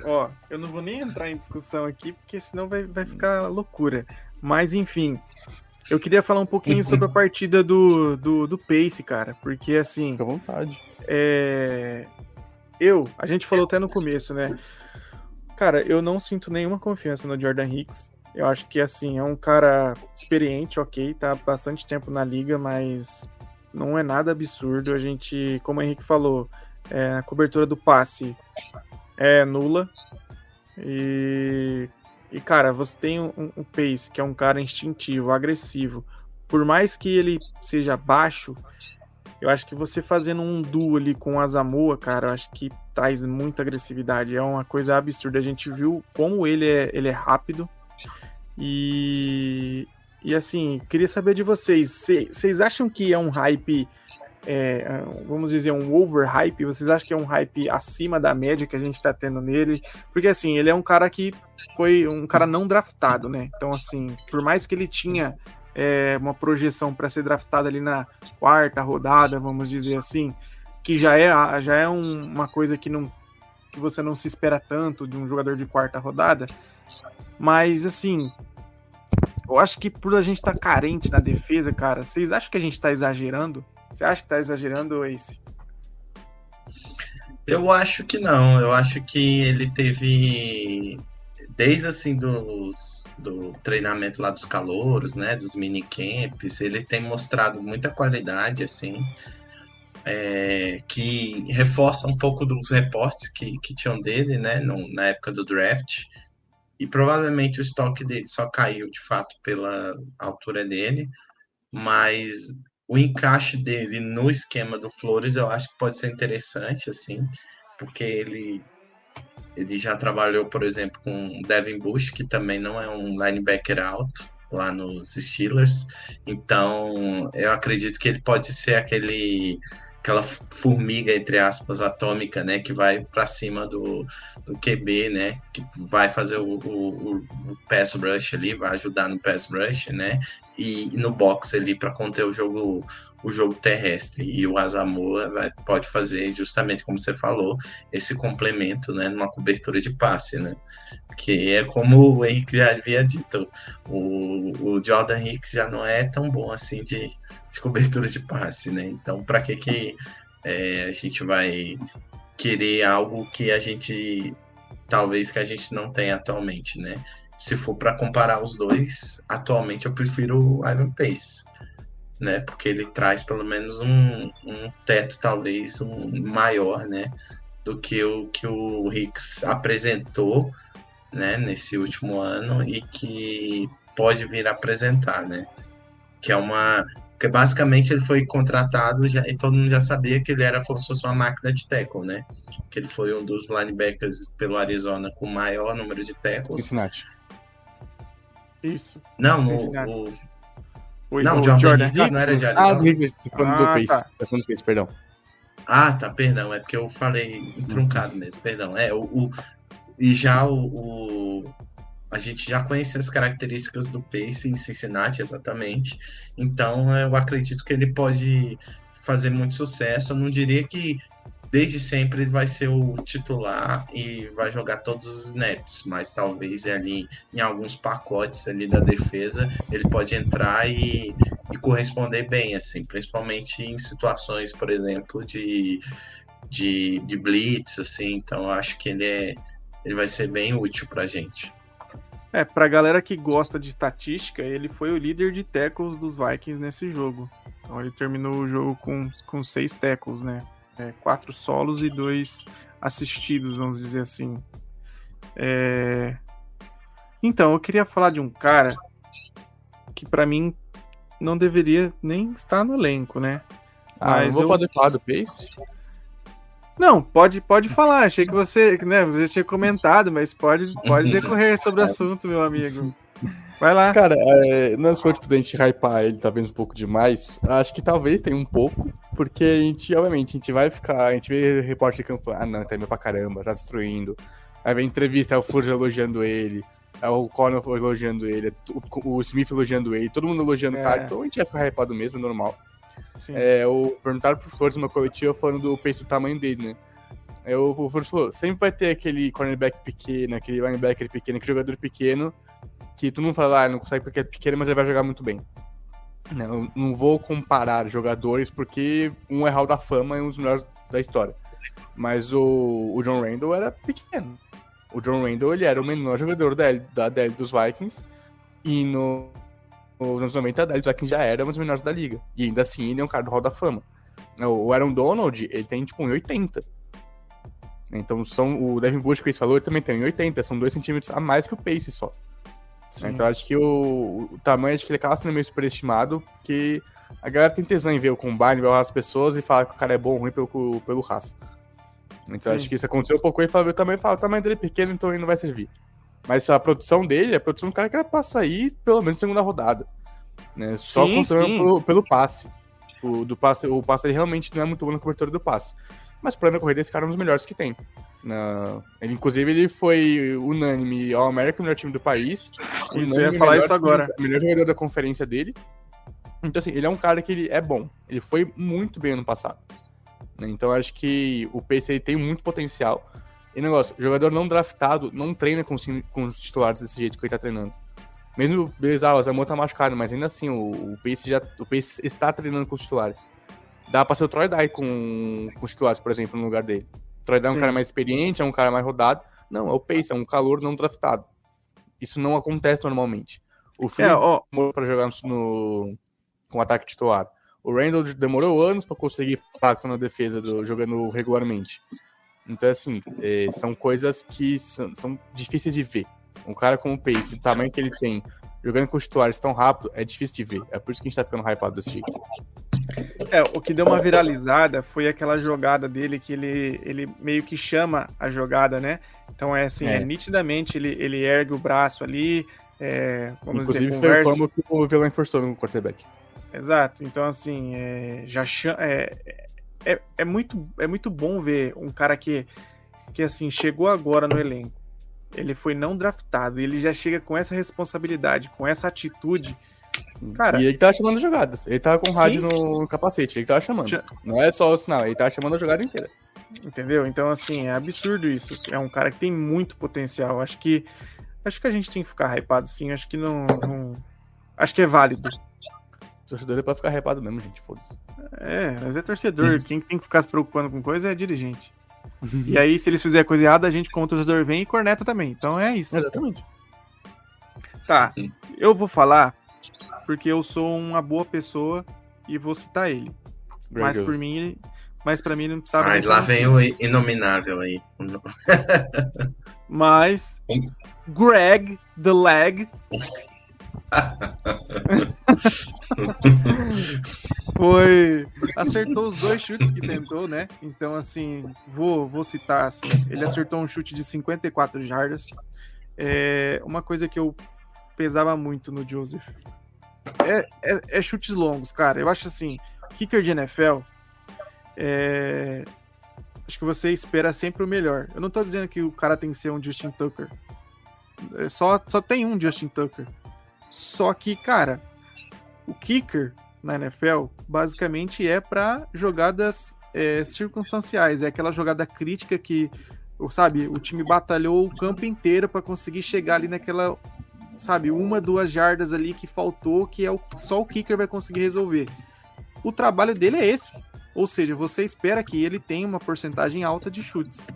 Ó, eu não vou nem entrar em discussão aqui, porque senão vai, vai ficar loucura. Mas, enfim. Eu queria falar um pouquinho sobre a partida do, do, do Pace, cara. Porque, assim. Fica à vontade. É, eu, a gente falou até no começo, né? Cara, eu não sinto nenhuma confiança no Jordan Hicks. Eu acho que, assim, é um cara experiente, ok, tá bastante tempo na liga, mas não é nada absurdo. A gente, como o Henrique falou, é, a cobertura do passe é nula. E, e cara, você tem um, um Pace, que é um cara instintivo, agressivo. Por mais que ele seja baixo, eu acho que você fazendo um duo ali com a Zamoa, cara, eu acho que traz muita agressividade. É uma coisa absurda. A gente viu como ele é, ele é rápido. E, e assim, queria saber de vocês. Vocês acham que é um hype, é, vamos dizer, um overhype? Vocês acham que é um hype acima da média que a gente tá tendo nele? Porque assim, ele é um cara que foi um cara não draftado, né? Então, assim, por mais que ele tinha é, uma projeção para ser draftado ali na quarta rodada, vamos dizer assim, que já é, já é um, uma coisa que, não, que você não se espera tanto de um jogador de quarta rodada. Mas, assim, eu acho que por a gente estar tá carente na defesa, cara, vocês acham que a gente está exagerando? Você acha que está exagerando, Ace? Eu acho que não. Eu acho que ele teve desde assim dos, do treinamento lá dos calouros, né, dos minicamps, ele tem mostrado muita qualidade, assim, é, que reforça um pouco dos reportes que, que tinham dele, né, no, na época do draft, e provavelmente o estoque dele só caiu, de fato, pela altura dele, mas o encaixe dele no esquema do Flores eu acho que pode ser interessante, assim, porque ele ele já trabalhou, por exemplo, com Devin Bush, que também não é um linebacker alto lá nos Steelers. Então, eu acredito que ele pode ser aquele aquela formiga, entre aspas, atômica, né? Que vai para cima do, do QB, né? Que vai fazer o, o, o, pass rush ali, vai ajudar no pass rush, né? E, e no box ali para conter o jogo o jogo terrestre. E o Asamoah vai, pode fazer, justamente como você falou, esse complemento né, numa cobertura de passe, né? Que é como o Henrique já havia dito, o, o Jordan Hicks já não é tão bom assim de, de cobertura de passe, né? Então, para que, que é, a gente vai querer algo que a gente talvez que a gente não tem atualmente, né? Se for para comparar os dois, atualmente eu prefiro o Ivan Pace né? Porque ele traz pelo menos um, um teto, talvez, um maior, né? Do que o que o Hicks apresentou, né? Nesse último ano e que pode vir a apresentar, né? Que é uma porque basicamente ele foi contratado já, e todo mundo já sabia que ele era como se fosse uma máquina de tackle, né? Que ele foi um dos linebackers pelo Arizona com maior número de tackles. Cincinnati. Isso. Não, o, o, o, não, o Jordan, Jordan Hicks não era de Ah, Arizona. do Hicks, tá falando do Ah, Pace. tá. Tá falando do Pace, perdão. Ah, tá, perdão, é porque eu falei truncado mesmo, perdão. É, o, o- e já o, o- a gente já conhece as características do Pace em Cincinnati, exatamente. Então, eu acredito que ele pode fazer muito sucesso. Eu não diria que desde sempre ele vai ser o titular e vai jogar todos os snaps, mas talvez ali em alguns pacotes ali da defesa ele pode entrar e, e corresponder bem, assim, principalmente em situações, por exemplo, de, de, de blitz, assim. Então, acho que ele é ele vai ser bem útil pra gente. É, pra galera que gosta de estatística, ele foi o líder de tackles dos Vikings nesse jogo. Então ele terminou o jogo com, com seis tackles, né? É, quatro solos e dois assistidos, vamos dizer assim. É... Então, eu queria falar de um cara que pra mim não deveria nem estar no elenco, né? Ah, Mas vou eu- poder falar do Pace? Não, pode, pode falar. Achei que você, né, você tinha comentado, mas pode, pode decorrer sobre o assunto, meu amigo. Vai lá. Cara, é, não foi tipo da gente hypar ele talvez um pouco demais. Acho que talvez tenha um pouco, porque a gente, obviamente, a gente vai ficar, a gente vê repórter de campo, ah não, tá indo pra caramba, tá destruindo. Aí vem entrevista, é o Flores elogiando ele, é o Conor elogiando ele, é o, o Smith elogiando ele, todo mundo elogiando o É. cara, então a gente vai ficar hypado mesmo, normal. Sim. É, o, perguntaram pro Flores numa coletiva falando do pace do tamanho dele, né? Aí o, o Flores falou, sempre vai ter aquele cornerback pequeno, aquele linebacker pequeno, aquele jogador pequeno, que tu não fala, ah, não consegue porque é pequeno, mas ele vai jogar muito bem. Não, eu não vou comparar jogadores porque um é Hall da Fama e um dos melhores da história. Mas o, o John Randall era pequeno. O John Randall, ele era o menor jogador da, da DL dos Vikings e no, nos anos 90 a DL dos Vikings já era um dos melhores da liga. E ainda assim ele é um cara do Hall da Fama. O Aaron Donald, ele tem tipo 1,80. Então são, o Devin Bush que esse falou, ele também tem 1,80. São 2 centímetros a mais que o Pace só. Sim. Então acho que o, o tamanho acho que ele acaba sendo meio superestimado, porque a galera tem tesão em ver o combine, ver as pessoas e falar que o cara é bom ou ruim pelo, pelo raça. Então Sim. acho que isso aconteceu um pouco ele, fala, eu também falo, o tamanho dele é pequeno, então ele não vai servir. Mas a produção dele é a produção do cara que era pra sair pelo menos segunda rodada. Né? Só Sim, sim. pelo, pelo passe. O, do passe. O passe ele realmente não é muito bom na cobertura do passe. Mas pra na corrida, esse cara é um dos melhores que tem. Na- Ele, inclusive, ele foi unânime ao América, o melhor time do país. Isso, eu ia unânime, falar isso time- agora. melhor jogador da conferência dele. Então, assim, ele é um cara que ele é bom. Ele foi muito bem ano passado. Então, acho que o Pace tem muito potencial. E negócio, jogador não draftado não treina com, os time- com os titulares desse jeito que ele tá treinando. Mesmo, beleza, ah, o Zamor tá machucado, mas ainda assim, o, o, Pace já, o Pace está treinando com os titulares. Dá pra ser o Troy Dye com, com os titulares, por exemplo, no lugar dele. Dye é um cara mais experiente, é um cara mais rodado. Não, é o Pace, é um calor não draftado. Isso não acontece normalmente. O É, Philip ó, demorou pra jogar no, com ataque titular. O Randall demorou anos pra conseguir impacto na defesa do, jogando regularmente. Então, assim, é, são coisas que são, são difíceis de ver. Um cara como o Pace, o tamanho que ele tem, jogando com os titulares tão rápido, é difícil de ver. É por isso que a gente tá ficando hypado desse jeito. É, o que deu uma viralizada foi aquela jogada dele que ele, ele meio que chama a jogada, né? Então é assim, é, É. nitidamente ele, ele ergue o braço ali, é, vamos Inclusive, dizer, foi conversa. forma que o Villain forçou no quarterback. Exato. Então assim, é, já é, é, é, muito, é muito bom ver um cara que, que assim, chegou agora no elenco. Ele foi não draftado, ele já chega com essa responsabilidade, com essa atitude. Sim. Cara, e ele tava chamando jogadas. Ele tava com o rádio no capacete, ele tava chamando. Já... Não é só o sinal, ele tava chamando a jogada inteira. Entendeu? Então, assim, é absurdo isso. É um cara que tem muito potencial. Acho que. Acho que a gente tem que ficar hypado, sim. Acho que não. não... Acho que é válido. Torcedor é pra ficar hypado mesmo, gente. Foda-se. É, mas é torcedor. Quem tem que ficar se preocupando com coisa é dirigente. E aí, se eles fizerem coisa errada, a gente, como torcedor, vem e corneta também. Então é isso. Exatamente. Tá. Eu vou falar porque eu sou uma boa pessoa e vou citar ele. Mas por mim, mas para mim não precisava. Ah, lá vem o inominável aí. mas Greg the Leg foi acertou os dois chutes que tentou, né? Então assim, vou vou citar assim, ele acertou um chute de 54 jardas. É uma coisa que eu pesava muito no Joseph. É, é, é chutes longos, cara. Eu acho assim, kicker de NFL é... Acho que você espera sempre o melhor. Eu não tô dizendo que o cara tem que ser um Justin Tucker. É só, só tem um Justin Tucker. Só que, cara, o kicker na NFL basicamente é para jogadas é, circunstanciais. É aquela jogada crítica que, sabe, o time batalhou o campo inteiro para conseguir chegar ali naquela, sabe, uma, duas jardas ali que faltou, que é o, só o kicker vai conseguir resolver. O trabalho dele é esse. Ou seja, você espera que ele tenha uma porcentagem alta de chutes.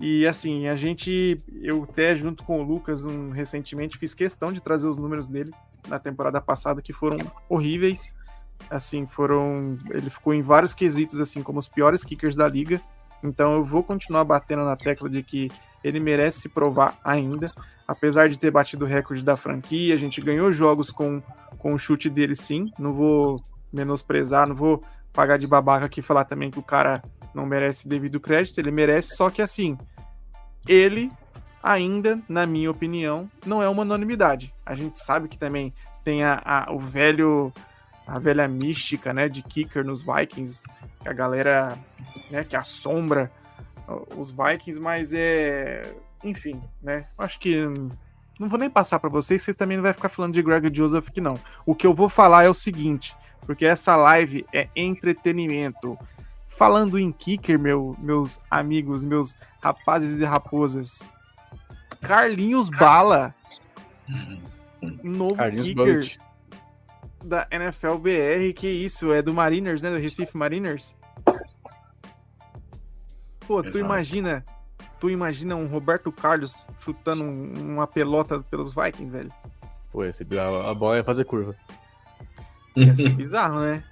E assim, a gente, eu até junto com o Lucas um, recentemente fiz questão de trazer os números dele na temporada passada que foram horríveis. Assim, foram, ele ficou em vários quesitos assim como os piores kickers da liga. Então eu vou continuar batendo na tecla de que ele merece se provar ainda, apesar de ter batido o recorde da franquia, a gente ganhou jogos com com o chute dele sim, não vou menosprezar, não vou pagar de babaca aqui e falar também que o cara não merece devido crédito, ele merece, só que assim, ele ainda, na minha opinião, não é uma anonimidade. A gente sabe que também tem a, a, o velho a velha mística, né, de kicker nos Vikings, que a galera, né, que assombra os Vikings, mas é, enfim, né? Acho que não vou nem passar para vocês, vocês também não vai ficar falando de Greg Joseph que não. O que eu vou falar é o seguinte: porque essa live é entretenimento. Falando em kicker, meu, meus amigos, meus rapazes e raposas. Carlinhos Bala. Novo Carlinhos kicker da NFL BR. Que isso? É do Mariners, né? Do Recife Mariners. Pô, tu imagina. Tu imagina um Roberto Carlos chutando uma pelota pelos Vikings, velho? Pô, esse, a, a bola ia fazer curva. Ia ser bizarro, né?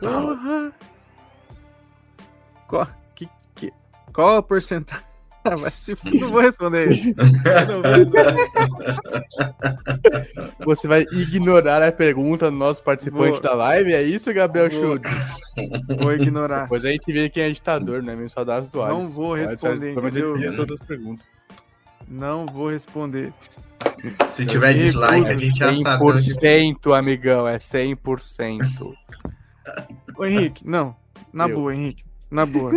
Porra! Qual, que, que, qual a porcentagem? Ah, mas se não vou responder isso. Você vai ignorar a pergunta do nosso participante vou. da live? É isso, Gabriel Schultz? Vou ignorar. Depois a gente vê quem é ditador, né? Meus saudades do Não vou responder. Todas as perguntas. Não vou responder. Se tiver dislike, a gente já sabe. 100%, amigão, é 100%. Ô, Henrique, não. Na Eu. boa, Henrique. Na boa.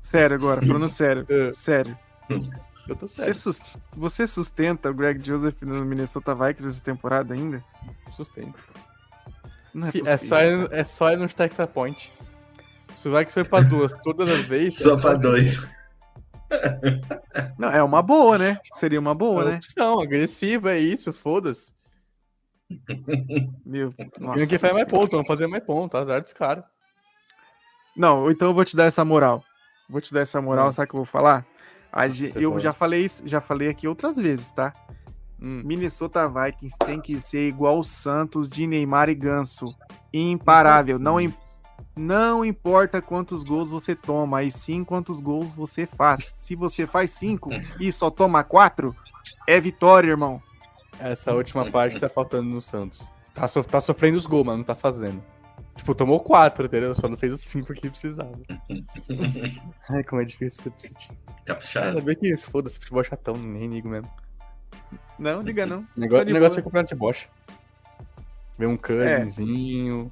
sério agora, falando sério. É. Sério. Eu tô sério. Você, sustenta o Greg Joseph no Minnesota Vikings essa temporada ainda? Sustento. É, é, só ir, é só ir no extra point. Se o Vikings foi pra duas todas as vezes. Só é pra dois. Não, é uma boa, né? Seria uma boa, é né? Não, agressiva, é isso, foda-se. Meu, nossa. Quem faz mais ponto, vamos fazer mais ponto, azar dos caras. Não, então eu vou te dar essa moral. Vou te dar essa moral, hum. sabe o que eu vou falar? A, eu já falei isso, já falei aqui outras vezes, tá? Hum. Minnesota Vikings tem que ser igual o Santos de Neymar e Ganso. Imparável. Não, não importa quantos gols você toma, e sim quantos gols você faz. Se você faz cinco e só toma quatro, é vitória, irmão. Essa última parte tá faltando no Santos. Tá, so, tá sofrendo os gols, mas não tá fazendo. Tipo, tomou quatro, entendeu? Só não fez os cinco que precisava. Ai, como é difícil ser City. Capuchado. Ainda bem que foda-se, futebol chatão, nem ligo mesmo. Não, liga não. Negócio, negócio é comprar de bocha. Ver um curryzinho.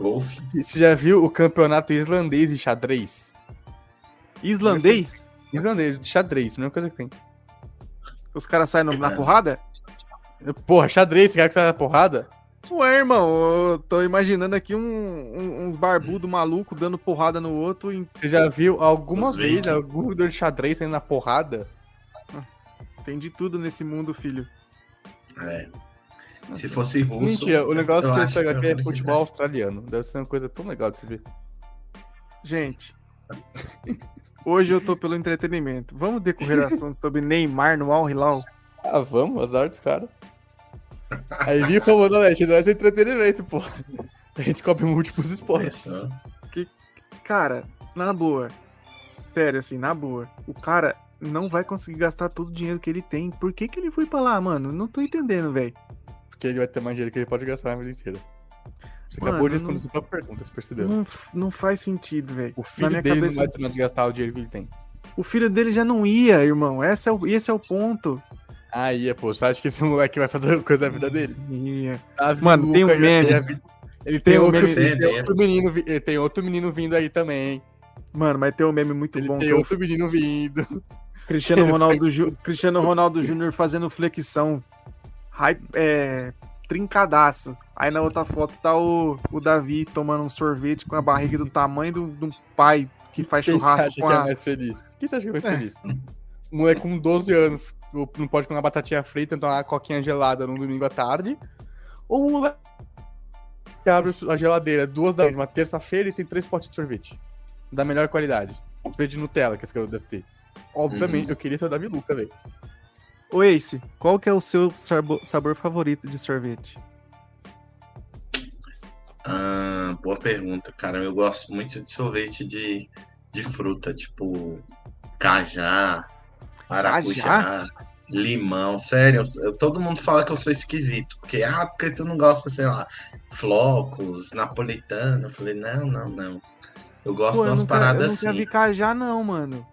É. Você já viu o campeonato islandês de xadrez? Islandês? Islandês, de xadrez, mesma coisa que tem. Os caras saem na É. porrada? Porra, xadrez, você quer que saia na porrada? Ué, irmão, eu tô imaginando aqui um- um- uns barbudos malucos dando porrada no outro. Em... Você já viu alguma Os vez vikings. algum jogador de xadrez saindo na porrada? Tem de tudo nesse mundo, filho. É. Se fosse russo. Mentira, o negócio eu que acho esse aqui é futebol australiano. Deve ser uma coisa tão legal de se ver. Gente, hoje eu tô pelo entretenimento. Vamos decorrer assuntos sobre Neymar no Al Hilal? Ah, vamos, azar dos caras. Aí viu como não é, não é de entretenimento, pô. A gente cobre múltiplos esportes. Pensou? Cara, na boa. Sério, assim, na boa. O cara não vai conseguir gastar todo o dinheiro que ele tem. Por que, que ele foi pra lá, mano? Não tô entendendo, velho. Porque ele vai ter mais dinheiro que ele pode gastar na vida inteira. Você Mano, acabou de não- responder sua própria pergunta, você percebeu? Não, não faz sentido, velho. O Na filho minha dele cabeça- não vai ter onde gastar o dinheiro que ele tem. O filho dele já não ia, irmão. Esse é o, esse é o ponto. Aí, pô, você acha que esse moleque vai fazer coisa da vida dele? Ia. Davi Mano, tem um Luca, ele meme. tem a vida- Ele tem, Tem um outro, meme tem dele. outro menino, ele tem outro menino vindo aí também. Mano, mas tem um meme muito Ele bom. tem é outro menino vindo. Cristiano Ronaldo, Ju- Cristiano Ronaldo Júnior fazendo flexão. Hype, é, trincadaço. Aí na outra foto tá o, o Davi tomando um sorvete com a barriga do tamanho do, do pai que faz Quem você churrasco acha com que é a. mais feliz? Quem você acha que é mais É. feliz? O moleque com 12 anos não pode comer uma batatinha frita, então uma coquinha gelada no domingo à tarde. Ou o moleque que abre a geladeira duas da uma terça-feira e tem três potes de sorvete. Da melhor qualidade. Sorvete de Nutella que esse cara deve ter. Obviamente, Uhum. eu queria ser o Davi Luca, velho. Ô Ace, qual que é o seu sabor, sabor favorito de sorvete? Ah, boa pergunta, cara. Eu gosto muito de sorvete de, de fruta, tipo cajá, maracujá, limão. Sério, eu- todo mundo fala que eu sou esquisito, porque ah, porque tu não gosta, sei lá, flocos, napolitano. Eu falei, não, não, não. Eu gosto Pô, eu das nunca, eu paradas nunca vi assim. cajá, não, mano.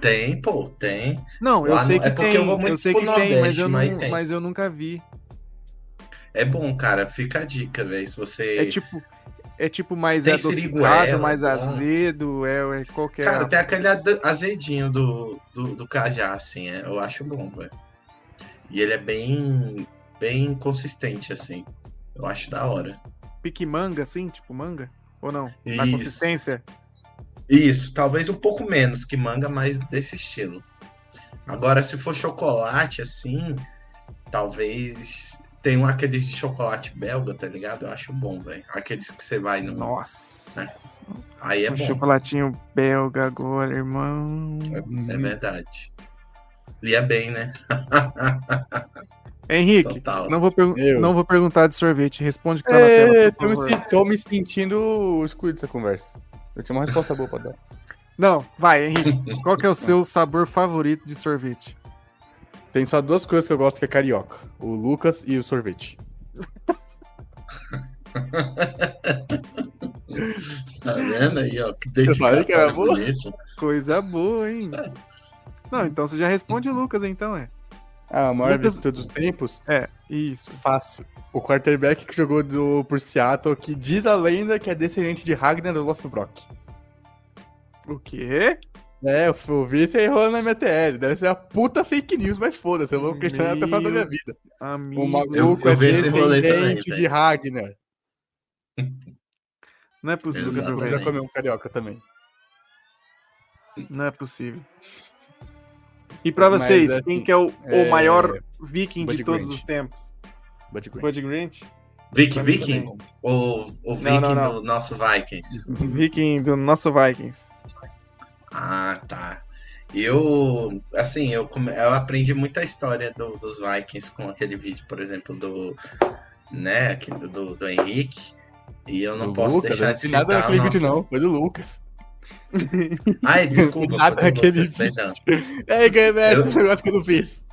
Tem, pô, tem. Não, eu Lá sei no- que é tem, eu vou eu, sei que tem, mas Nordeste, eu, mas não, tem. mas eu nunca vi. É bom, cara. Fica a dica, velho. Se você. É tipo, é tipo mais Tem adocicado, siriguela, mais bom. azedo, é, é qualquer. Cara, tem aquele azedinho do, do, do cajá, assim, é, eu acho bom, velho. E ele é bem, bem consistente, assim. Eu acho da hora. pique manga, assim, tipo manga? Ou não? Na consistência? Isso, talvez um pouco menos que manga, mas desse estilo. Agora, se for chocolate, assim, talvez. Tem um aqueles de chocolate belga, tá ligado? Eu acho bom, velho. Aqueles que você vai no. Nossa. Aí é um bom. chocolatinho belga agora, irmão. É verdade. Lia bem, né? Henrique, Total. não vou, Eu. não vou perguntar de sorvete. Responde o que tá na tela, É, tô me, tô me sentindo excluído dessa conversa. Eu tinha uma resposta boa pra dar. Não, vai, Henrique. Qual que é o seu sabor favorito de sorvete? Tem só duas coisas que eu gosto que é carioca: o Lucas e o sorvete. Tá vendo aí, ó? Que falei que era dedicatória boa. bonita. Coisa boa, hein? Não, então você já responde o Lucas, então, é. Ah, a maior Lucas- de todos os tempos? É, isso. Fácil. O quarterback que jogou do, por Seattle, que diz a lenda que é descendente de Ragnar Lothbrok. O quê? É, eu eu vi isso aí rolando na MTL. Deve ser uma puta fake news, mas foda-se, eu vou questionar até o final da minha vida. Amigo. O maluco Eu- eu é também, descendente de. Ragnar. Não é possível, Lucas Exatamente. já comeu um carioca também. Não é possível. E pra Mas, vocês, assim, quem que é o, é, o maior viking Bud de todos os tempos? Bud Grant. Bud Grant? Viking, Viking? também. O, o Viking Não, não, não. do nosso Vikings. Viking do nosso Vikings. Ah, tá. Eu, assim, eu, eu aprendi muita história do- dos Vikings com aquele vídeo, por exemplo, do, né, do, do Henrique. E eu não Do posso Lucas, deixar de citar nada o naquele vídeo, nosso... não. Foi do Lucas. Ai, desculpa. Nada Lucas, vídeo. É, mérito Eu- negócio que eu não fiz.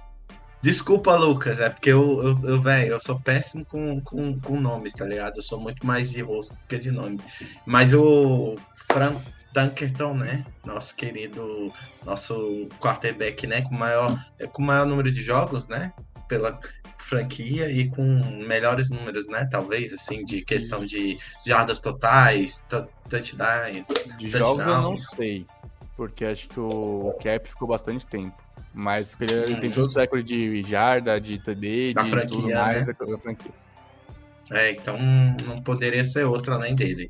Desculpa, Lucas, é porque eu, eu, eu, velho, eu sou péssimo com, com, com nomes, tá ligado? Eu sou muito mais de rosto que de nome. Mas o Frank Dunkerton, né? Nosso querido, nosso quarterback, né? Com maior, é, com maior número de jogos, né? pela franquia e com melhores números, né? Talvez, assim, de questão de jardas totais, touchdowns. De jogos eu não sei, porque acho que o Cap ficou bastante tempo. Mas ele, ele tem uhum. todos os recordes de jarda, de TD, da de franquia, tudo mais né? da franquia. É, então não poderia ser outro além dele.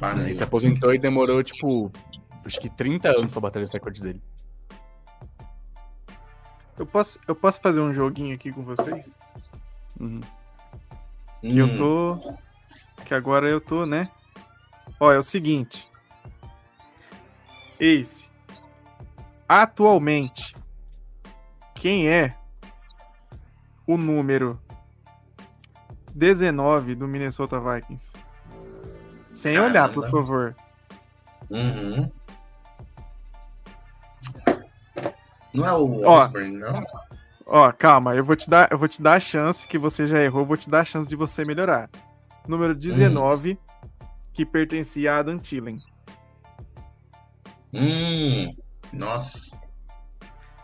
Ele se aposentou e demorou, tipo, acho que 30 anos pra bater esse recorde dele. Eu posso, eu posso fazer um joguinho aqui com vocês? Uhum. Que hum. eu tô. Que agora eu tô, né? Ó, é o seguinte. Ace. Atualmente, quem é o número 19 do Minnesota Vikings? Sem Caramba. olhar, por favor. Uhum. Não é o Osborne, não? Ó, calma, eu vou te dar, eu vou te dar a chance que você já errou, vou te dar a chance de você melhorar. Número 19, hum. que pertencia a Adam Thielen. Hum, nossa.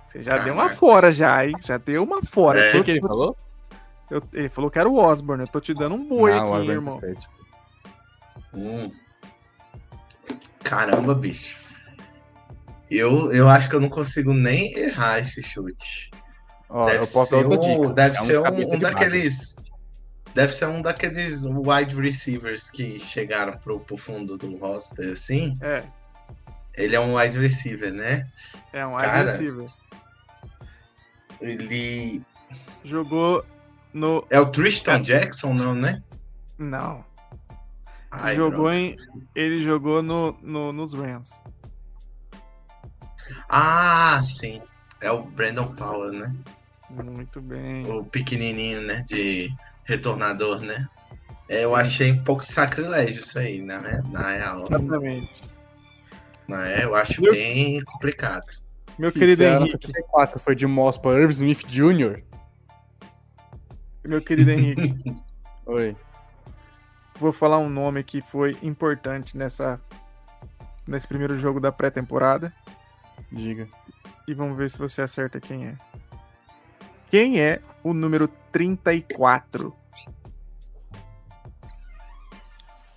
Você já Caraca. deu uma fora já, hein? Já deu uma fora. É. O que ele falou? Eu, ele falou que era o Osborne, eu tô te dando um boi Não, aqui, irmão. Hum. Caramba, bicho. Eu, eu acho que eu não consigo nem errar esse chute. Ó, deve ser um, deve é ser um, um daqueles. Deve ser um daqueles wide receivers que chegaram pro, pro fundo do roster, assim. É. Ele é um wide receiver, né? É um wide Cara, receiver. Ele. Jogou no. É o Tristan é. Jackson, não, né? Não. Ai, jogou em. Ele jogou no, no, nos Rams. Ah, sim. É o Brandon Powell, né? Muito bem. O pequenininho, né? De retornador, né? É, eu achei um pouco sacrilégio isso aí, né? Na real. Exatamente. Mas eu acho Meu... bem complicado. Meu querido Henrique. 4 foi de Moss para Irv Smith Jr. Meu querido Henrique. Oi. Vou falar um nome que foi importante nessa nesse primeiro jogo da pré-temporada. Diga. E vamos ver se você acerta quem é. Quem é o número 34?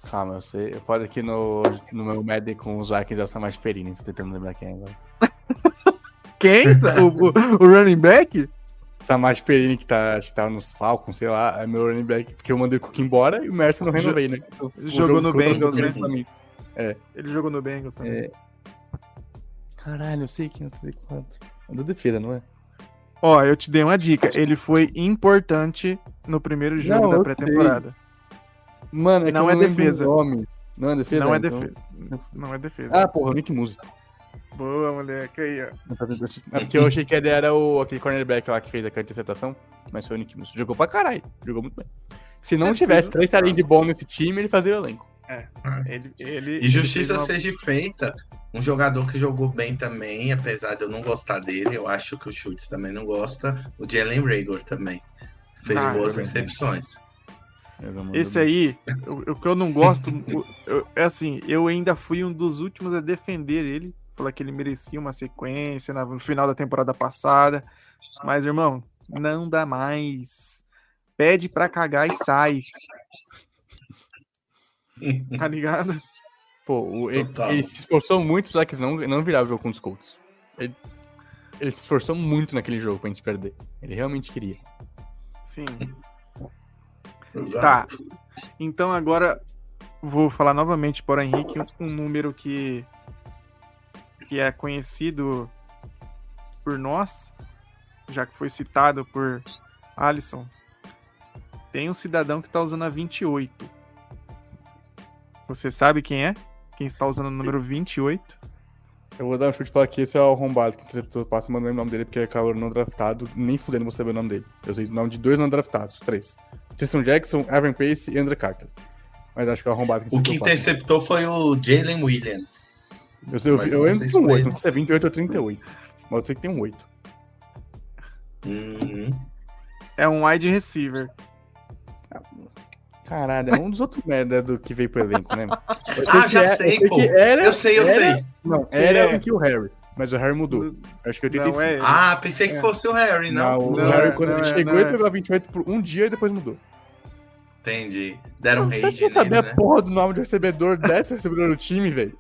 Calma, eu sei. Eu falo aqui no, no meu Madden com os Vikings é o Samaj Perini, tô tentando lembrar quem é agora. quem? o, o, o, running back? Samaj Perini, que tá, que tá nos Falcons, sei lá, é meu running back, porque eu mandei o Cook embora e o Mercer não renovei, né? Então, jogou no Bengals, né? É. Ele jogou no Bengals também. É. Caralho, eu sei quem é o 34. É da defesa, não é? Ó, eu te dei uma dica. Ele foi importante no primeiro jogo não, da pré-temporada. Mano, é não, é defesa. Não é defesa. Não é então... defesa. Não é defesa. Ah, porra, Nick Musa. Boa, moleque, aí, ó. É porque eu achei que ele era o, aquele cornerback lá que fez aquela interceptação, mas foi o Nick Musa. Jogou pra caralho. Jogou muito bem. Se não é, tivesse três salinhos de bom nesse time, ele fazia o elenco. É, ele, ele, e justiça ele uma... seja feita, um jogador que jogou bem também, apesar de eu não gostar dele, eu acho que o Schultz também não gosta, o Jalen Rager também. Fez ah, boas recepções. Esse aí, o, o, que eu não gosto, eu, é assim, eu ainda fui um dos últimos a defender ele, falar que ele merecia uma sequência no final da temporada passada. Mas, irmão, não dá mais. Pede pra cagar e sai. tá ligado? Pô, ele, ele, se esforçou muito pra que não, não virar o jogo com os Colts. Ele, ele, se esforçou muito naquele jogo pra gente perder. Ele realmente queria. Sim. tá. Então agora vou falar novamente para o Henrique um número que, que é conhecido por nós, já que foi citado por Alisson. Tem um cidadão que está usando a 28. Você sabe quem é? Quem está usando o número 28? Eu vou dar um chute e falar que esse é o arrombado que interceptou o passe, mandando o nome dele porque é calor não draftado. Nem fudendo vou saber o nome dele. Eu sei o nome de dois não draftados, três. Tristan Jackson, Evan Pace e Andrew Carter. Mas acho que é o arrombado que O que interceptou foi o Jalen Williams. Eu, sei, eu, eu que um 8, não sei se é 28 ou 38. Mas eu sei que tem um 8. Uhum. É um wide receiver. Caralho, é um dos outros merda do que veio pro elenco, né? ah, já é, sei, eu pô. Era, eu sei, eu era, sei. Não, era é. o Kill Harry. Mas o Harry mudou. Acho que 85. Não, é. Ah, pensei que É. fosse o Harry, não. Não, o Não, Harry, é, quando não ele é, chegou, não ele é. pegou a 28 por um dia e depois mudou. Entendi. Deram Não rage precisa saber nele, a né? porra do nome de recebedor, desse recebedor do time, velho.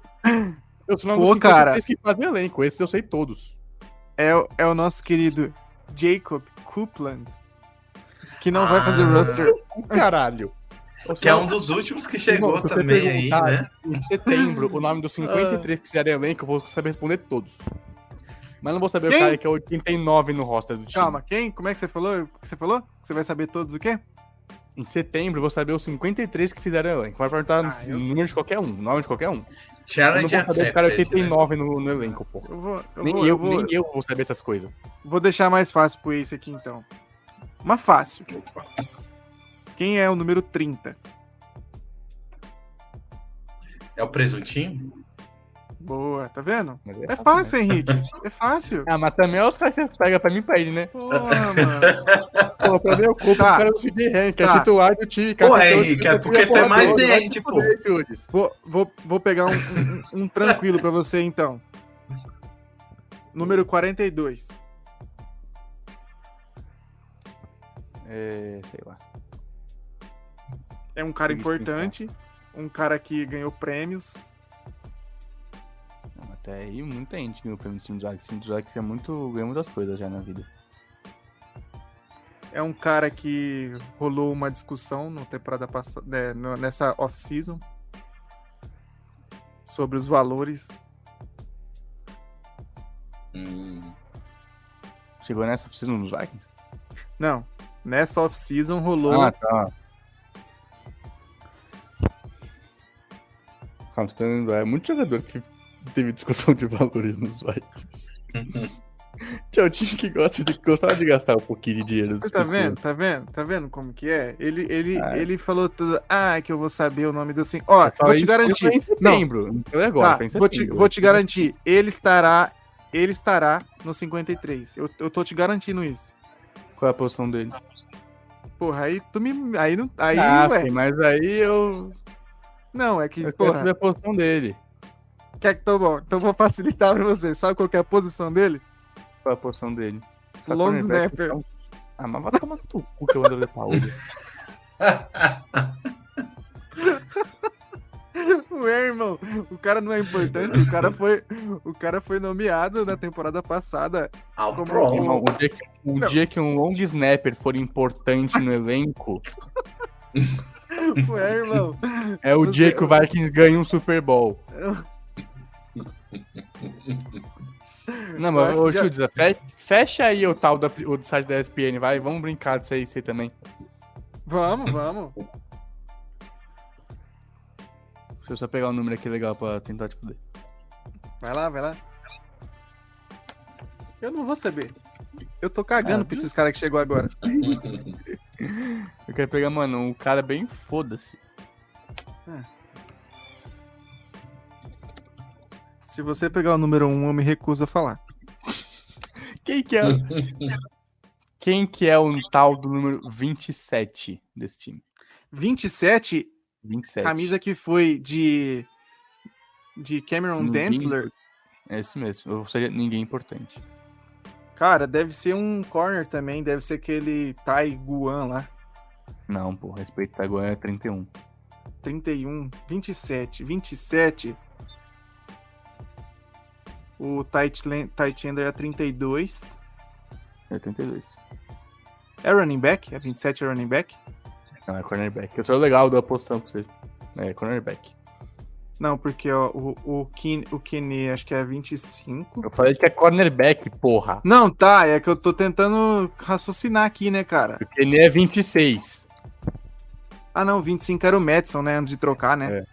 Eu sou o nome Pô, dos 53 cara. que fazem elenco. Esses eu sei todos. É, o- é o nosso querido Jacob Coupland, que não vai fazer Ah. roster. O caralho. Que é um dos últimos que chegou se você também aí, né? Em setembro, o nome dos 53 que fizeram elenco, eu vou saber responder todos. Mas não vou saber Quem? o cara que é 89 no roster do time. Calma, quem? Como é que você falou? O que você falou? Você vai saber todos o quê? Em setembro, eu vou saber os 53 que fizeram elenco. Vai perguntar Ah, eu- o número de qualquer um, nome de qualquer um. Eu não Challenge vou saber o cara accepted, né? 89 no, no elenco, porra. Eu vou, eu Nem, vou, eu, eu vou, nem eu vou saber essas coisas. vou deixar mais fácil pro Ace aqui então. Uma fácil. Opa. Quem é o número 30? É o presuntinho? Boa, tá vendo? Mas É fácil, Henrique. É fácil. Ah, mas também é os caras que você pega pra mim pra ele, né? Porra, mano. Pô, pra mim eu culpo Tá. o cara do Cid Rank, que é Tá. titular do time. Pô, Henrique, é porque tu é mais nerd, pô. fuder, Júlio. Vou, vou, vou pegar um, um- um tranquilo pra você então. Número 42. É, sei lá. É um cara Isso, importante. Um cara que ganhou prêmios. Até aí, muita gente ganhou o prêmio time do Zax é muito, ganhou muitas coisas já na vida. É um cara que rolou uma discussão no temporada passada, nessa off-season sobre os valores. Hum. Chegou nessa oficina nos Vikings? Não, nessa off-season rolou. Ah, tá. É muito jogador que teve discussão de valores nos Vikings. Tinha um time que gosta de, gostava de gastar um pouquinho de dinheiro Você tá pessoas. vendo? Tá vendo? Tá vendo como que é? Ele, ele, Ah. ele falou tudo. Ah, que eu vou saber o nome do sim. Ó, Eu vou te garantir. em Não, setembro. Eu agora, tá, vou, te, vou te garantir. Ele estará. Ele estará no 53. Eu, eu tô te garantindo isso. Qual é a posição dele? Porra, aí tu me. Aí não. Aí, ah, ué. mas aí eu. Não, é que, Eu quero porra. saber a posição dele. Quer que tá bom? Então vou facilitar pra você. Sabe qual que é a posição dele? Qual é a posição dele? Tá Long cornerback, snapper. então- Ah, mas vai tomar no teu cu que eu ando de Paulo. Ué, irmão, o cara não é importante, o cara foi, o cara foi nomeado na temporada passada. Ao Como- Pro. Irmão, o dia, que, o dia que um long snapper for importante no elenco, Ué, irmão. é o Você- dia que o Vikings ganha um Super Bowl. Não, mas, ô, já- fe- fecha aí o tal da, o site da ESPN, vai, vamos brincar disso aí, você também. Vamos, vamos. Deixa eu só pegar um número aqui legal pra tentar te fuder. Vai lá, vai lá. Eu não vou saber. Eu tô cagando Ah, pra esses caras que chegou agora. Eu quero pegar, mano, um cara bem foda-se. Se você pegar o número 1, eu me recuso a falar. Quem que é? Quem que é o tal do número 27 desse time? 27, 27. camisa que foi de. De Cameron Ninguém- Densler. É esse mesmo. Ou seria ninguém importante. Cara, deve ser um corner também, deve ser aquele Tai Guan lá. Não, pô, respeito tá agora é 31. 31, 27, 27. O tight, tight end é 32. É 32. É running back? É 27 é running back? Não, é cornerback. Eu sou legal da posição pra você. É cornerback. Não, porque ó, o, o, Ken, o Kenny acho que é 25. Eu falei que é cornerback, porra. Não, tá, é que eu tô tentando raciocinar aqui, né, cara? O Kenny é 26. Ah, não, 25 era o Madison, né, antes de trocar, né? É.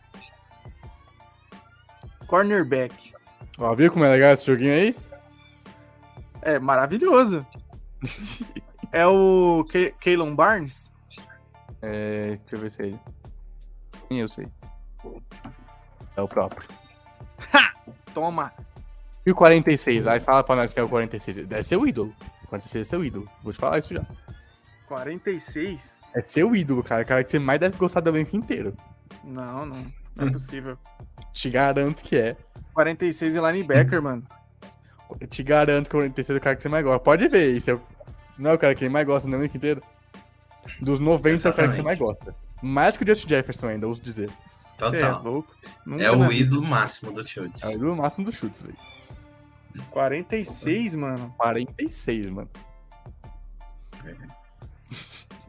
Cornerback. Ó, viu como é legal esse joguinho aí? É maravilhoso. é o Ke Keylon Barnes? É, deixa eu ver se é ele. Sim, eu sei. É o próprio. Toma. E o 46? Aí fala pra nós que é o 46. Deve ser o ídolo. O 46 é seu ídolo. Vou te falar isso já. 46? É seu ídolo, cara. O cara que você mais deve gostar do elenco inteiro. Não, não. Não é possível. Te garanto que é. 46 é linebacker, mano. Eu te garanto que o terceiro cara que você mais gosta. Pode ver, isso é... não é o cara que mais gosta no elenco inteiro. Dos 90 é o cara que você mais gosta. Mais que o Justin Jefferson ainda, ouso dizer. Total. É, louco. é o ídolo máximo do Chutes. É o ídolo máximo do Chutes, velho. 46, mano. 46, mano.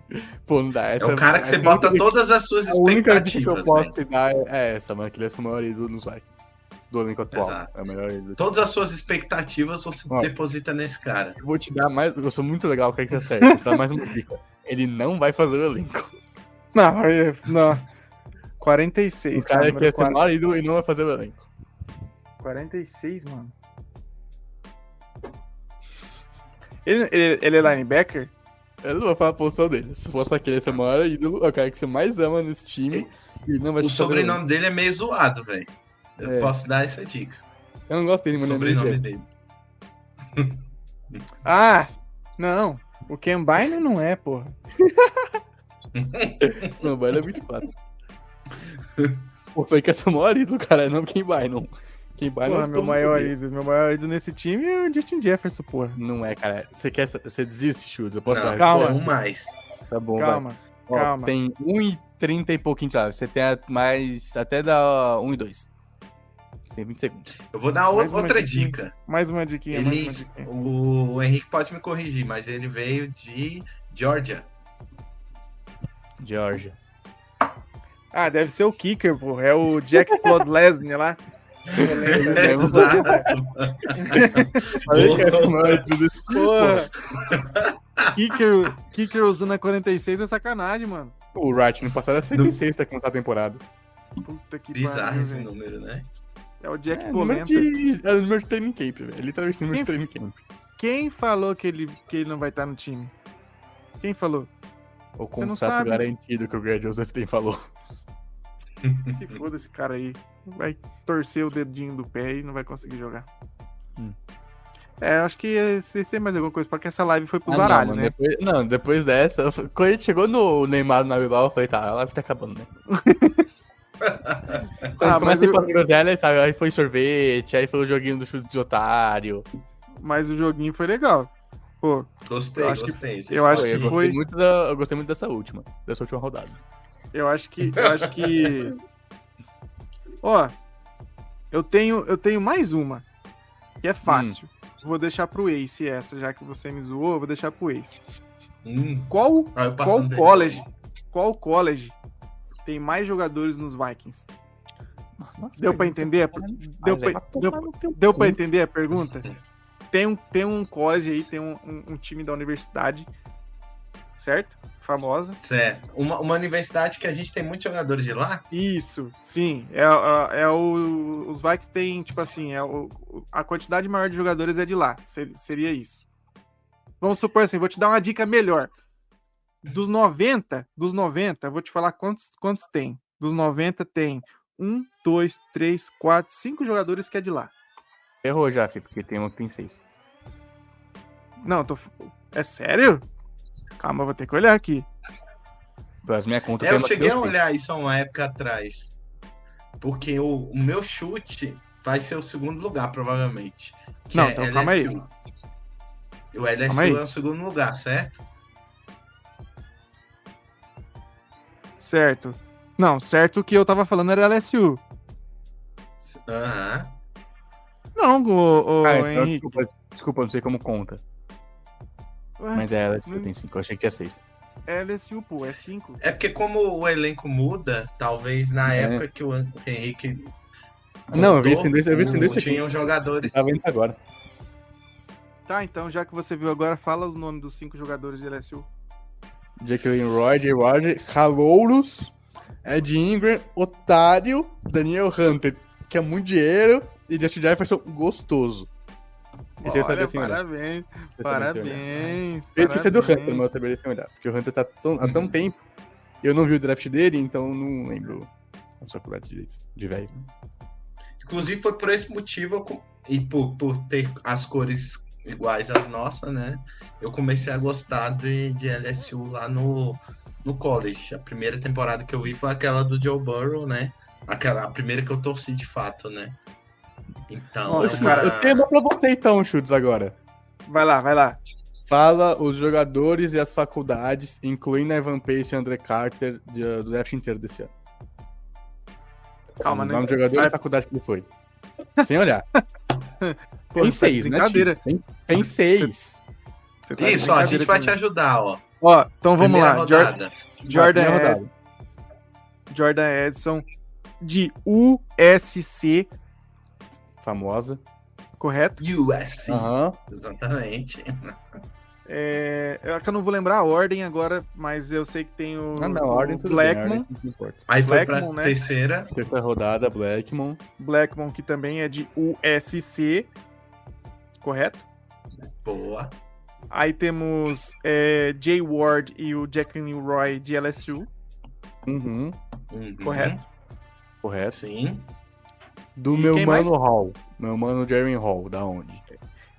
Pô, não dá. Essa, é o cara que você bota todas as suas expectativas. A única que eu posso te dar é essa, mano, que ele é o maior ídolo nos Vikings. Do elenco atual. Exato. É o melhor ídolo. Todas as suas expectativas você Ó, deposita nesse cara. Eu vou te dar mais. Eu sou muito legal, quero que você acerte. Vou te dar mais uma dica. Ele não vai fazer o elenco. Não, não. 46. O cara tá, quer ser maior ídolo e não vai fazer o elenco. 46, mano. Ele, ele, ele é linebacker? Eu não vou falar a posição dele. Se fosse aquele ser maior ídolo, é o cara que você mais ama nesse time. Não o sobrenome dele é meio zoado, velho. Eu é. posso dar essa dica. Eu não gosto dele, mano. O sobrenome dele. ah, não. O Ken Bynum não é, porra. não, o Bynum é 24. Pô, foi que essa maior ídolo, cara, não Ken Bynum. Quem vai porra, meu maior ídolo, meu maior ídolo nesse time é o Justin Jefferson, porra. Não é, cara. Você quer. Você desiste, Chutes? Eu posso não, dar calma. Um mais. Tá bom, calma. Vai. Calma. Ó, tem 1,30 e pouquinho, sabe? Você tem mais. Até dá 1 e 2. Tem 20 segundos. Eu vou dar mais outra dica. Mais uma diquinha. Ele, mais uma diquinha. O Henrique pode me corrigir, mas ele veio de Georgia. Georgia. Ah, deve ser o kicker, pô. É o Jack Podlesny lá. Exato. Falei que essa não é tudo isso. Porra. Kicker, kicker usando a 46 é sacanagem, mano. O Wright no passado é 106 tá contar a temporada. Puta que Bizarro esse número, né? É o Jack é, Polenta. De, é o número de training camp, velho. Literalmente número de training camp. Quem falou que ele, que ele não vai estar no time? Quem falou? O contrato garantido que o Greg Joseph tem falou. Se foda esse cara aí. Vai torcer o dedinho do pé e não vai conseguir jogar. Hum. É, acho que vocês têm mais alguma coisa, porque essa live foi pro ah, zaralho, não, né? Depois, não, depois dessa, quando a gente chegou no Neymar na Bilbao, eu falei, tá, a live tá acabando, né? quando ah, começa a ir pra groselha, sabe? Aí foi sorvete, aí foi o joguinho do chute de otário. Mas o joguinho foi legal. Pô, gostei, eu gostei. Que, eu acho que eu foi. Muito da, eu gostei muito dessa última, dessa última rodada. Eu acho que. Eu acho que. Ó, eu tenho, eu tenho mais uma. Que é fácil. Hum. Vou deixar pro Ace essa, já que você me zoou, eu vou deixar pro Ace. Hum. Qual, ah, qual college? Qual college tem mais jogadores nos Vikings? Nossa, deu para entender? Deu, pra, deu, deu pra entender a pergunta? Tem um, tem um college aí, tem um, um, um time da universidade certo? Famosa. Certo. Uma, uma universidade que a gente tem muitos jogadores de lá? Isso, sim. É, é, é o, os Vikings têm, tipo assim, é o, a quantidade maior de jogadores é de lá. seria isso. Vamos supor assim, vou te dar uma dica melhor. Dos 90, dos 90, vou te falar quantos, quantos tem. Dos 90 tem um, dois, três, quatro, cinco jogadores que é de lá. Errou já, Fih, porque tem um que tem seis. Não, tô. É sério? Calma, vou ter que olhar aqui. Das minhas contas. É, eu cheguei a olhar isso há uma época atrás. Porque o, o, meu chute vai ser o segundo lugar, provavelmente. Não, é então LSU. calma aí. O LSU é o segundo lugar, certo? Certo. Não, certo que eu tava falando era LSU. Aham. Uhum. Não, o, o ah, então, Henrique. Desculpa, desculpa, não sei como conta. Ué, Mas é, LSU tem 5, eu achei que tinha 6. É LSU, pô, é 5. É porque como o elenco muda, talvez na é. época que o Henrique. Não, eu vi isso em dois, eu vi isso em dois Tinham jogadores. Tá vendo isso agora. Tá, então já que você viu agora, fala os nomes dos 5 jogadores de LSU. Jacqueline Roy, J. Roger, Calouros, Ed Ingram, Otário, Daniel Hunter, que é muito dinheiro, e Justin Jefferson gostoso. Esse Olha, assim, parabéns, parabéns. Eu esqueci do Hunter, mas eu saberia sem olhar. Porque o Hunter tá tão, há tão tempo. Eu não vi o draft dele, então não lembro a sua coberta de direito, de velho. Inclusive foi por esse motivo e por, por ter as cores iguais às nossas, né? Eu comecei a gostar de, de LSU lá no, no college. A primeira temporada que eu vi foi aquela do Joe Burrow, né? Aquela, a primeira que eu torci de fato, né? Então, Nossa, cara, Eu tenho uma pra você então, Chutes, agora. Vai lá, vai lá. Fala os jogadores e as faculdades, incluindo Evan Pace e André Carter de- do draft inteiro desse ano. Calma, o né? nome do jogador e Vai- a faculdade que ele foi. Sem olhar. Pô, tem tá seis, né? Tem, tem seis. Você tá Isso, ó, a gente vai te comigo. ajudar, ó. Ó, então vamos Primeira lá. Rodada. Jordan, Primeira Ed-. Jordan Edson de USC, Famosa. correto? USC. Aham. Exatamente. É, é que eu não vou lembrar a ordem agora, mas eu sei que tem o, Ah, não, a o ordem bem, Blackmon, importa. Aí foi pra né? terceira. Terceira rodada, Blackmon. Blackmon, que também é de USC, correto? Boa. Aí temos é, Jay Ward e o Jack Roy de LSU, Uhum. Uhum. Correto. Correto. Sim. Do E meu mano Hall. Meu mano Jerry Hall, da onde?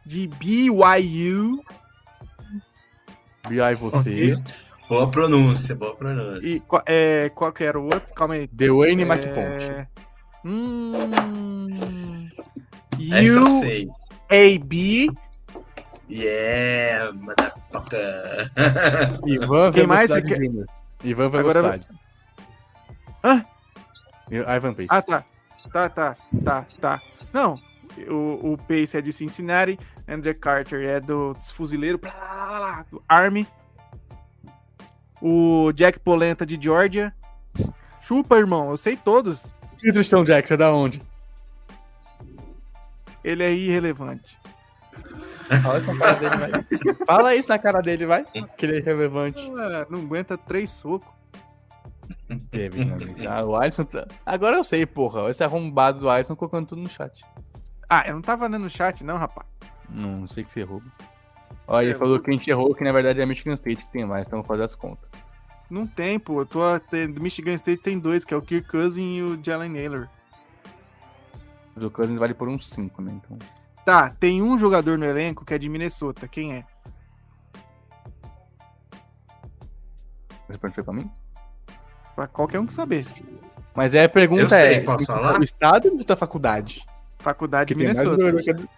de BYU B.I. você. Ok. Boa pronúncia, boa pronúncia. e qual, é, qual que era o outro? Calma aí. Dwayne É, McPonte. Hum, Essa eu sei. UAB Yeah, motherfucker. Ivan Quem mais você Jr. Ivan Agora eu- Velocidade. Hã? Ivan Pace. Ah, tá. Tá, tá, tá, tá. Não, o, o Pace é de Cincinnati, André Carter é do, dos fuzileiros, blá, blá, blá, do Army. O Jack Polenta de Georgia. Chupa, irmão, eu sei todos. E Tristão Jackson é da onde? Ele é irrelevante. Fala isso na cara dele, vai. Fala isso na cara dele, vai. Que ele é irrelevante. Ah, não aguenta três socos. Teve, né, amigo? Ah, o Alisson. tá- Agora eu sei, porra. Esse arrombado do Alisson colocando tudo no chat. Ah, eu não tava lendo no chat, não, rapaz. Não, não sei que você errou. Olha, ele É, falou que a gente errou, que na verdade é a Michigan State que tem mais, então vou fazer as contas. Não tem, pô. Eu tô até- do Michigan State tem dois, que é o Kirk Cousin e o Jalen Naylor. Mas o Cousins vale por uns 5, né? Então. Tá, tem um jogador no elenco que é de Minnesota. Quem é? Você perguntou pra mim? Pra qualquer um que saber. Mas é a pergunta Eu sei, é: posso falar? o estado ou da faculdade? Faculdade de tem mais Minnesota. jogador que é do,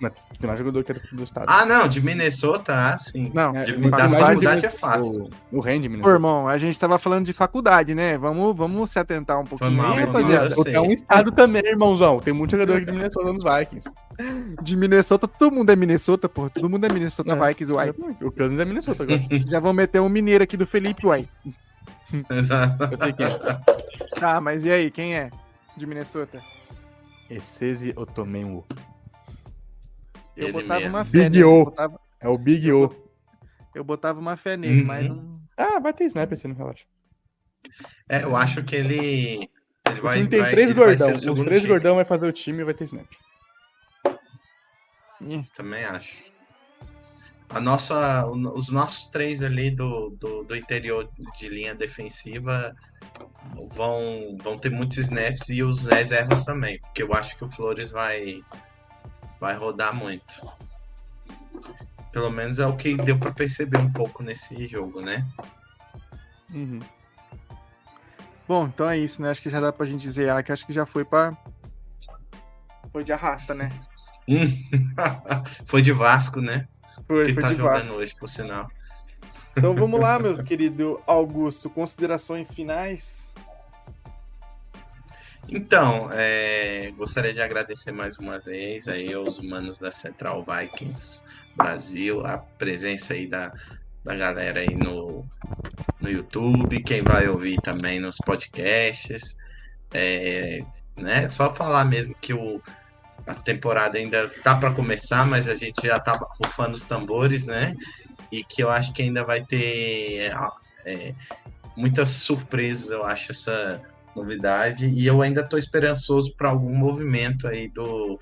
mais jogador que é do, do estado. Ah, não, de Minnesota, ah, sim. Não, É, de- tem da mais faculdade de- é fácil. O, o Randy, Pô, Minnesota. irmão, a gente tava falando de faculdade, né? Vamos, vamos se atentar um pouquinho mal, aí, foi mal, rapaziada. é um estado também, irmãozão. Tem muito jogador aqui de Minnesota nos Vikings. De Minnesota, todo mundo é Minnesota, pô. Todo mundo é Minnesota É. Vikings, uai. O Cousins é Minnesota agora. Já vão meter um mineiro aqui do Felipe, uai. Exato. Eu sei quem é. Tá, mas e aí, quem é de Minnesota? Essese Otomenwo. Eu Ele botava mesmo. uma fé Big nele. O. Botava, É o Big O. eu botava uma fé nele, Uhum. mas não. Ah, vai ter snap esse, não relaxa. É, eu acho que ele. Ele O vai, time tem vai- três gordão. o segundo três time. gordão vai fazer o time e vai ter snap. Também acho. A nossa, os nossos três ali do, do, do interior de linha defensiva vão, vão ter muitos snaps e os reservas também, porque eu acho que o Flores vai, vai rodar muito. Pelo menos é o que deu para perceber um pouco nesse jogo, né? Uhum. Bom, então é isso, né? Acho que já dá pra gente dizer ah, que acho que já foi pra. Foi de arrasta, né? Foi de Vasco, né? Foi, que foi tá de jogando Vasco. hoje, por sinal. Então vamos lá, meu querido Augusto. Considerações finais? Então, é, gostaria de agradecer mais uma vez aí aos manos da Central Vikings Brasil, a presença aí da, da galera aí no, no YouTube, quem vai ouvir também nos podcasts. É, né, só falar mesmo que o, a temporada ainda tá para começar, mas a gente já tá bufando os tambores, né? E que eu acho que ainda vai ter é, muitas surpresas, eu acho, essa novidade e eu ainda estou esperançoso para algum movimento aí do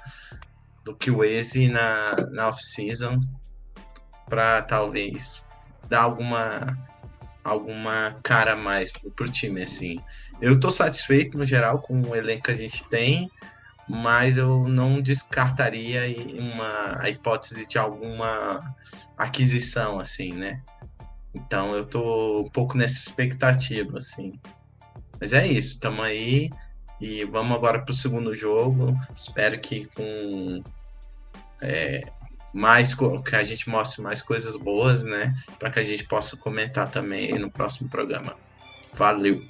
do Kiwese na, na off-season para talvez dar alguma alguma cara mais pro, pro time assim. Eu estou satisfeito no geral com o elenco que a gente tem, mas eu não descartaria uma a hipótese de alguma aquisição assim, né? Então eu tô um pouco nessa expectativa assim. Mas é isso, tamo aí. E vamos agora para o segundo jogo. Espero que com é, mais que a gente mostre mais coisas boas, né? Para que a gente possa comentar também no próximo programa. Valeu.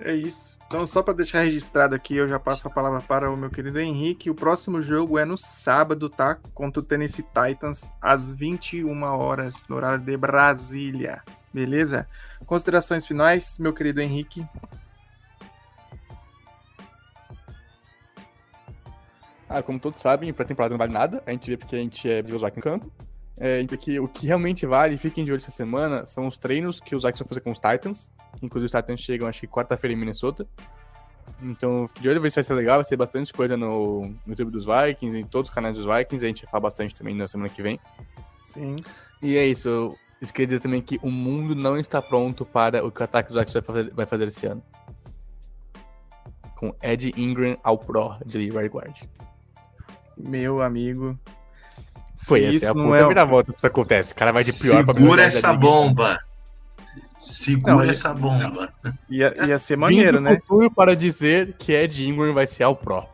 É isso. Então, só para deixar registrado aqui, eu já passo a palavra para o meu querido Henrique. O próximo jogo é no sábado, tá? Contra o Tennessee Titans, às 21 horas, no horário de Brasília. Beleza? Considerações finais, meu querido Henrique. Ah, como todos sabem, pré-temporada não vale nada. A gente vê porque a gente é aqui no campo. É, porque o que realmente vale, fiquem de olho essa semana, são os treinos que os Vikings vão fazer com os Titans. Inclusive os Titans chegam, acho que quarta-feira em Minnesota. Então, fique de olho, ver se vai ser legal. Vai ser bastante coisa no, no YouTube dos Vikings, em todos os canais dos Vikings. A gente vai falar bastante também na semana que vem. Sim. E é isso. Eu queria dizer também que o mundo não está pronto para o que o ataque dos Vikings vai fazer, vai fazer esse ano. Com Ed Ingram ao Pro de right guard. Meu amigo. Foi essa é a puta é... primeira volta que isso acontece. O cara vai de pior pra Segura essa bomba. Segura não, essa bomba. Ia, ia ser maneiro, né? futuro para dizer que Ed Ingram vai ser ao Pro.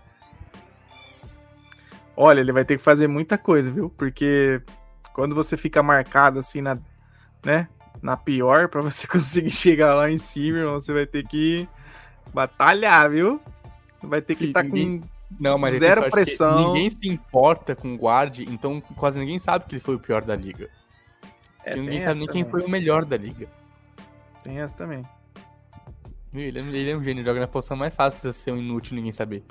Olha, ele vai ter que fazer muita coisa, viu? Porque quando você fica marcado assim na, né, na pior, para você conseguir chegar lá em cima, você vai ter que batalhar, viu? Vai ter que estar tá com não, mas zero pressão. Ninguém se importa com o guard, então quase ninguém sabe que ele foi o pior da liga. É, ninguém sabe nem também. quem foi o melhor da liga. Tem essa também. Ele, é, ele é um gênio, joga na posição mais fácil de ser um inútil ninguém saber.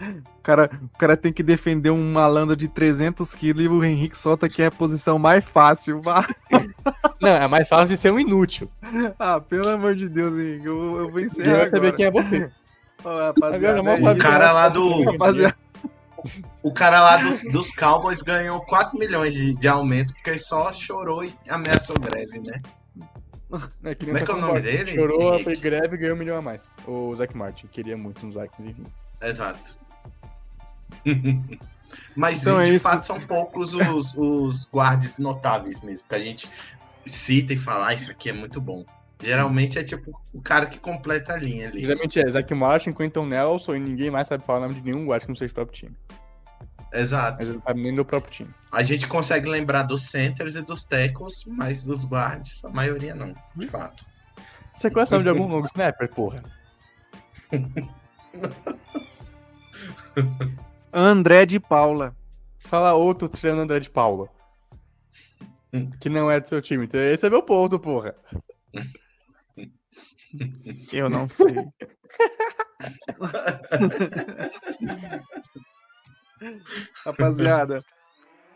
O cara, o cara tem que defender um malandro de 300 quilos e o Henrique solta que é a posição mais fácil. Não, é mais fácil de ser um inútil. Ah, pelo amor de Deus, Henrique, eu, eu vou encerrar. Eu vai saber quem é você. Agora, é o cara lá do. O cara lá dos, dos Cowboys ganhou 4 milhões de, de aumento porque só chorou e ameaçou greve, né? É, que Como é que é o nome dele? Chorou, foi greve e ganhou um milhão a mais. O Zac Martin queria muito uns likes, enfim. Exato. Mas então, de é fato são poucos os, os guardas notáveis mesmo, que a gente cita e fala, ah, isso aqui é muito bom. Geralmente é tipo o cara que completa a linha ali. Geralmente é Zac Martin, Quentin Nelson e ninguém mais sabe falar o nome de nenhum guarda que não seja o próprio time. Exato. Mas não sabe nem do próprio time. A gente consegue lembrar dos centers e dos tackles, mas dos guards, a maioria não, de fato. Você conhece o nome de algum long snapper, porra? André de Paula. Fala outro tirando André de Paula. que não é do seu time. Então esse é meu ponto, porra. Eu não sei. Rapaziada,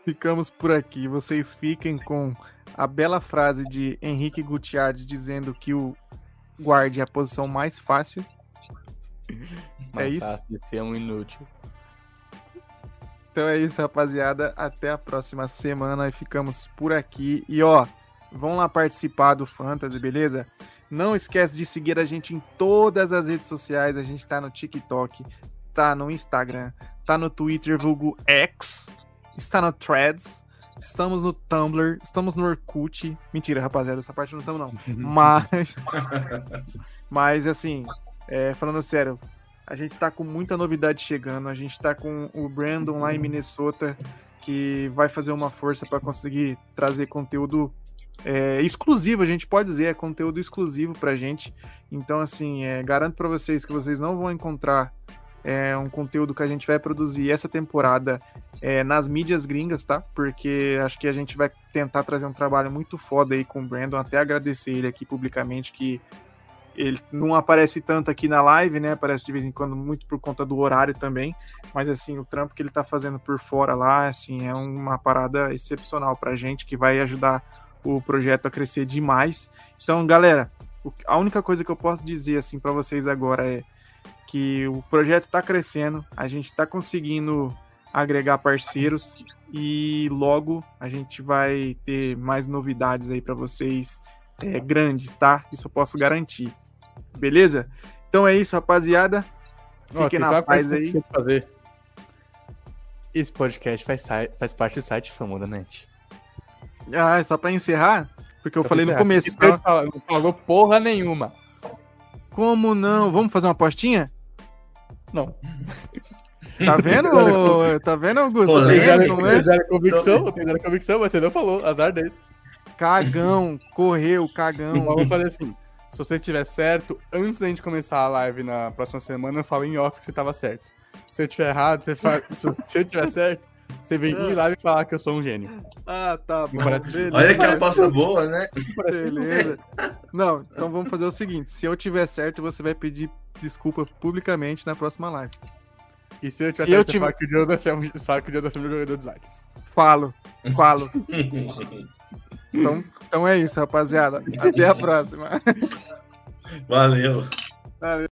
ficamos por aqui. Vocês fiquem com a bela frase de Henrique Gutiardi dizendo que o guarde é a posição mais fácil. É mais é isso? Fácil de ser um inútil. Então é isso, rapaziada. Até a próxima semana e ficamos por aqui. E ó, vão lá participar do Fantasy, beleza? Não esquece de seguir a gente em todas as redes sociais. A gente tá no TikTok, tá no Instagram, tá no Twitter, vulgo X, está no Threads, estamos no Tumblr, estamos no Orkut. Mentira, rapaziada, essa parte não estamos não. Mas, mas assim, é, falando sério, a gente tá com muita novidade chegando. A gente tá com o Brandon lá em Minnesota, que vai fazer uma força para conseguir trazer conteúdo é, exclusivo, a gente pode dizer, é conteúdo exclusivo pra gente. Então, assim, é, garanto para vocês que vocês não vão encontrar é, um conteúdo que a gente vai produzir essa temporada é, nas mídias gringas, tá? Porque acho que a gente vai tentar trazer um trabalho muito foda aí com o Brandon. Até agradecer ele aqui publicamente, que ele não aparece tanto aqui na live, né? Aparece de vez em quando, muito por conta do horário também. Mas, assim, o trampo que ele tá fazendo por fora lá, assim, é uma parada excepcional pra gente, que vai ajudar o projeto a crescer demais. Então, galera, a única coisa que eu posso dizer assim para vocês agora é que o projeto está crescendo, a gente está conseguindo agregar parceiros e logo a gente vai ter mais novidades aí para vocês é, grandes, tá? Isso eu posso garantir. Beleza? Então é isso, rapaziada. Fiquem oh, na paz aí. Fazer? Esse podcast faz, faz parte do site Famosa Net. Ah, é só pra encerrar? Porque eu só falei no começo. Tá? Não falou porra nenhuma. Como não? Vamos fazer uma apostinha? Não. Tá vendo, tá vendo, Augusto? Pô, Tá tem vendo zero- como Tem é? zero convicção, tem zero convicção, mas você não falou, azar dele. Cagão, correu, cagão. Então vamos fazer assim. Se você tiver certo, antes da gente começar a live na próxima semana, eu falo em off que você tava certo. Se eu tiver errado, você fala. se se eu tiver certo, você vem em live e falar que eu sou um gênio. Ah, tá bom. Parece. Olha que aposta boa, né? Beleza. Não, então vamos fazer o seguinte: se eu tiver certo, você vai pedir desculpa publicamente na próxima live. E se eu tiver Se certo, eu você tiver- fala que o Joseph é um, você fala que o Joseph é um jogador de likes. Falo, falo. Então, então é isso, rapaziada. Até a próxima. Valeu. Vikings,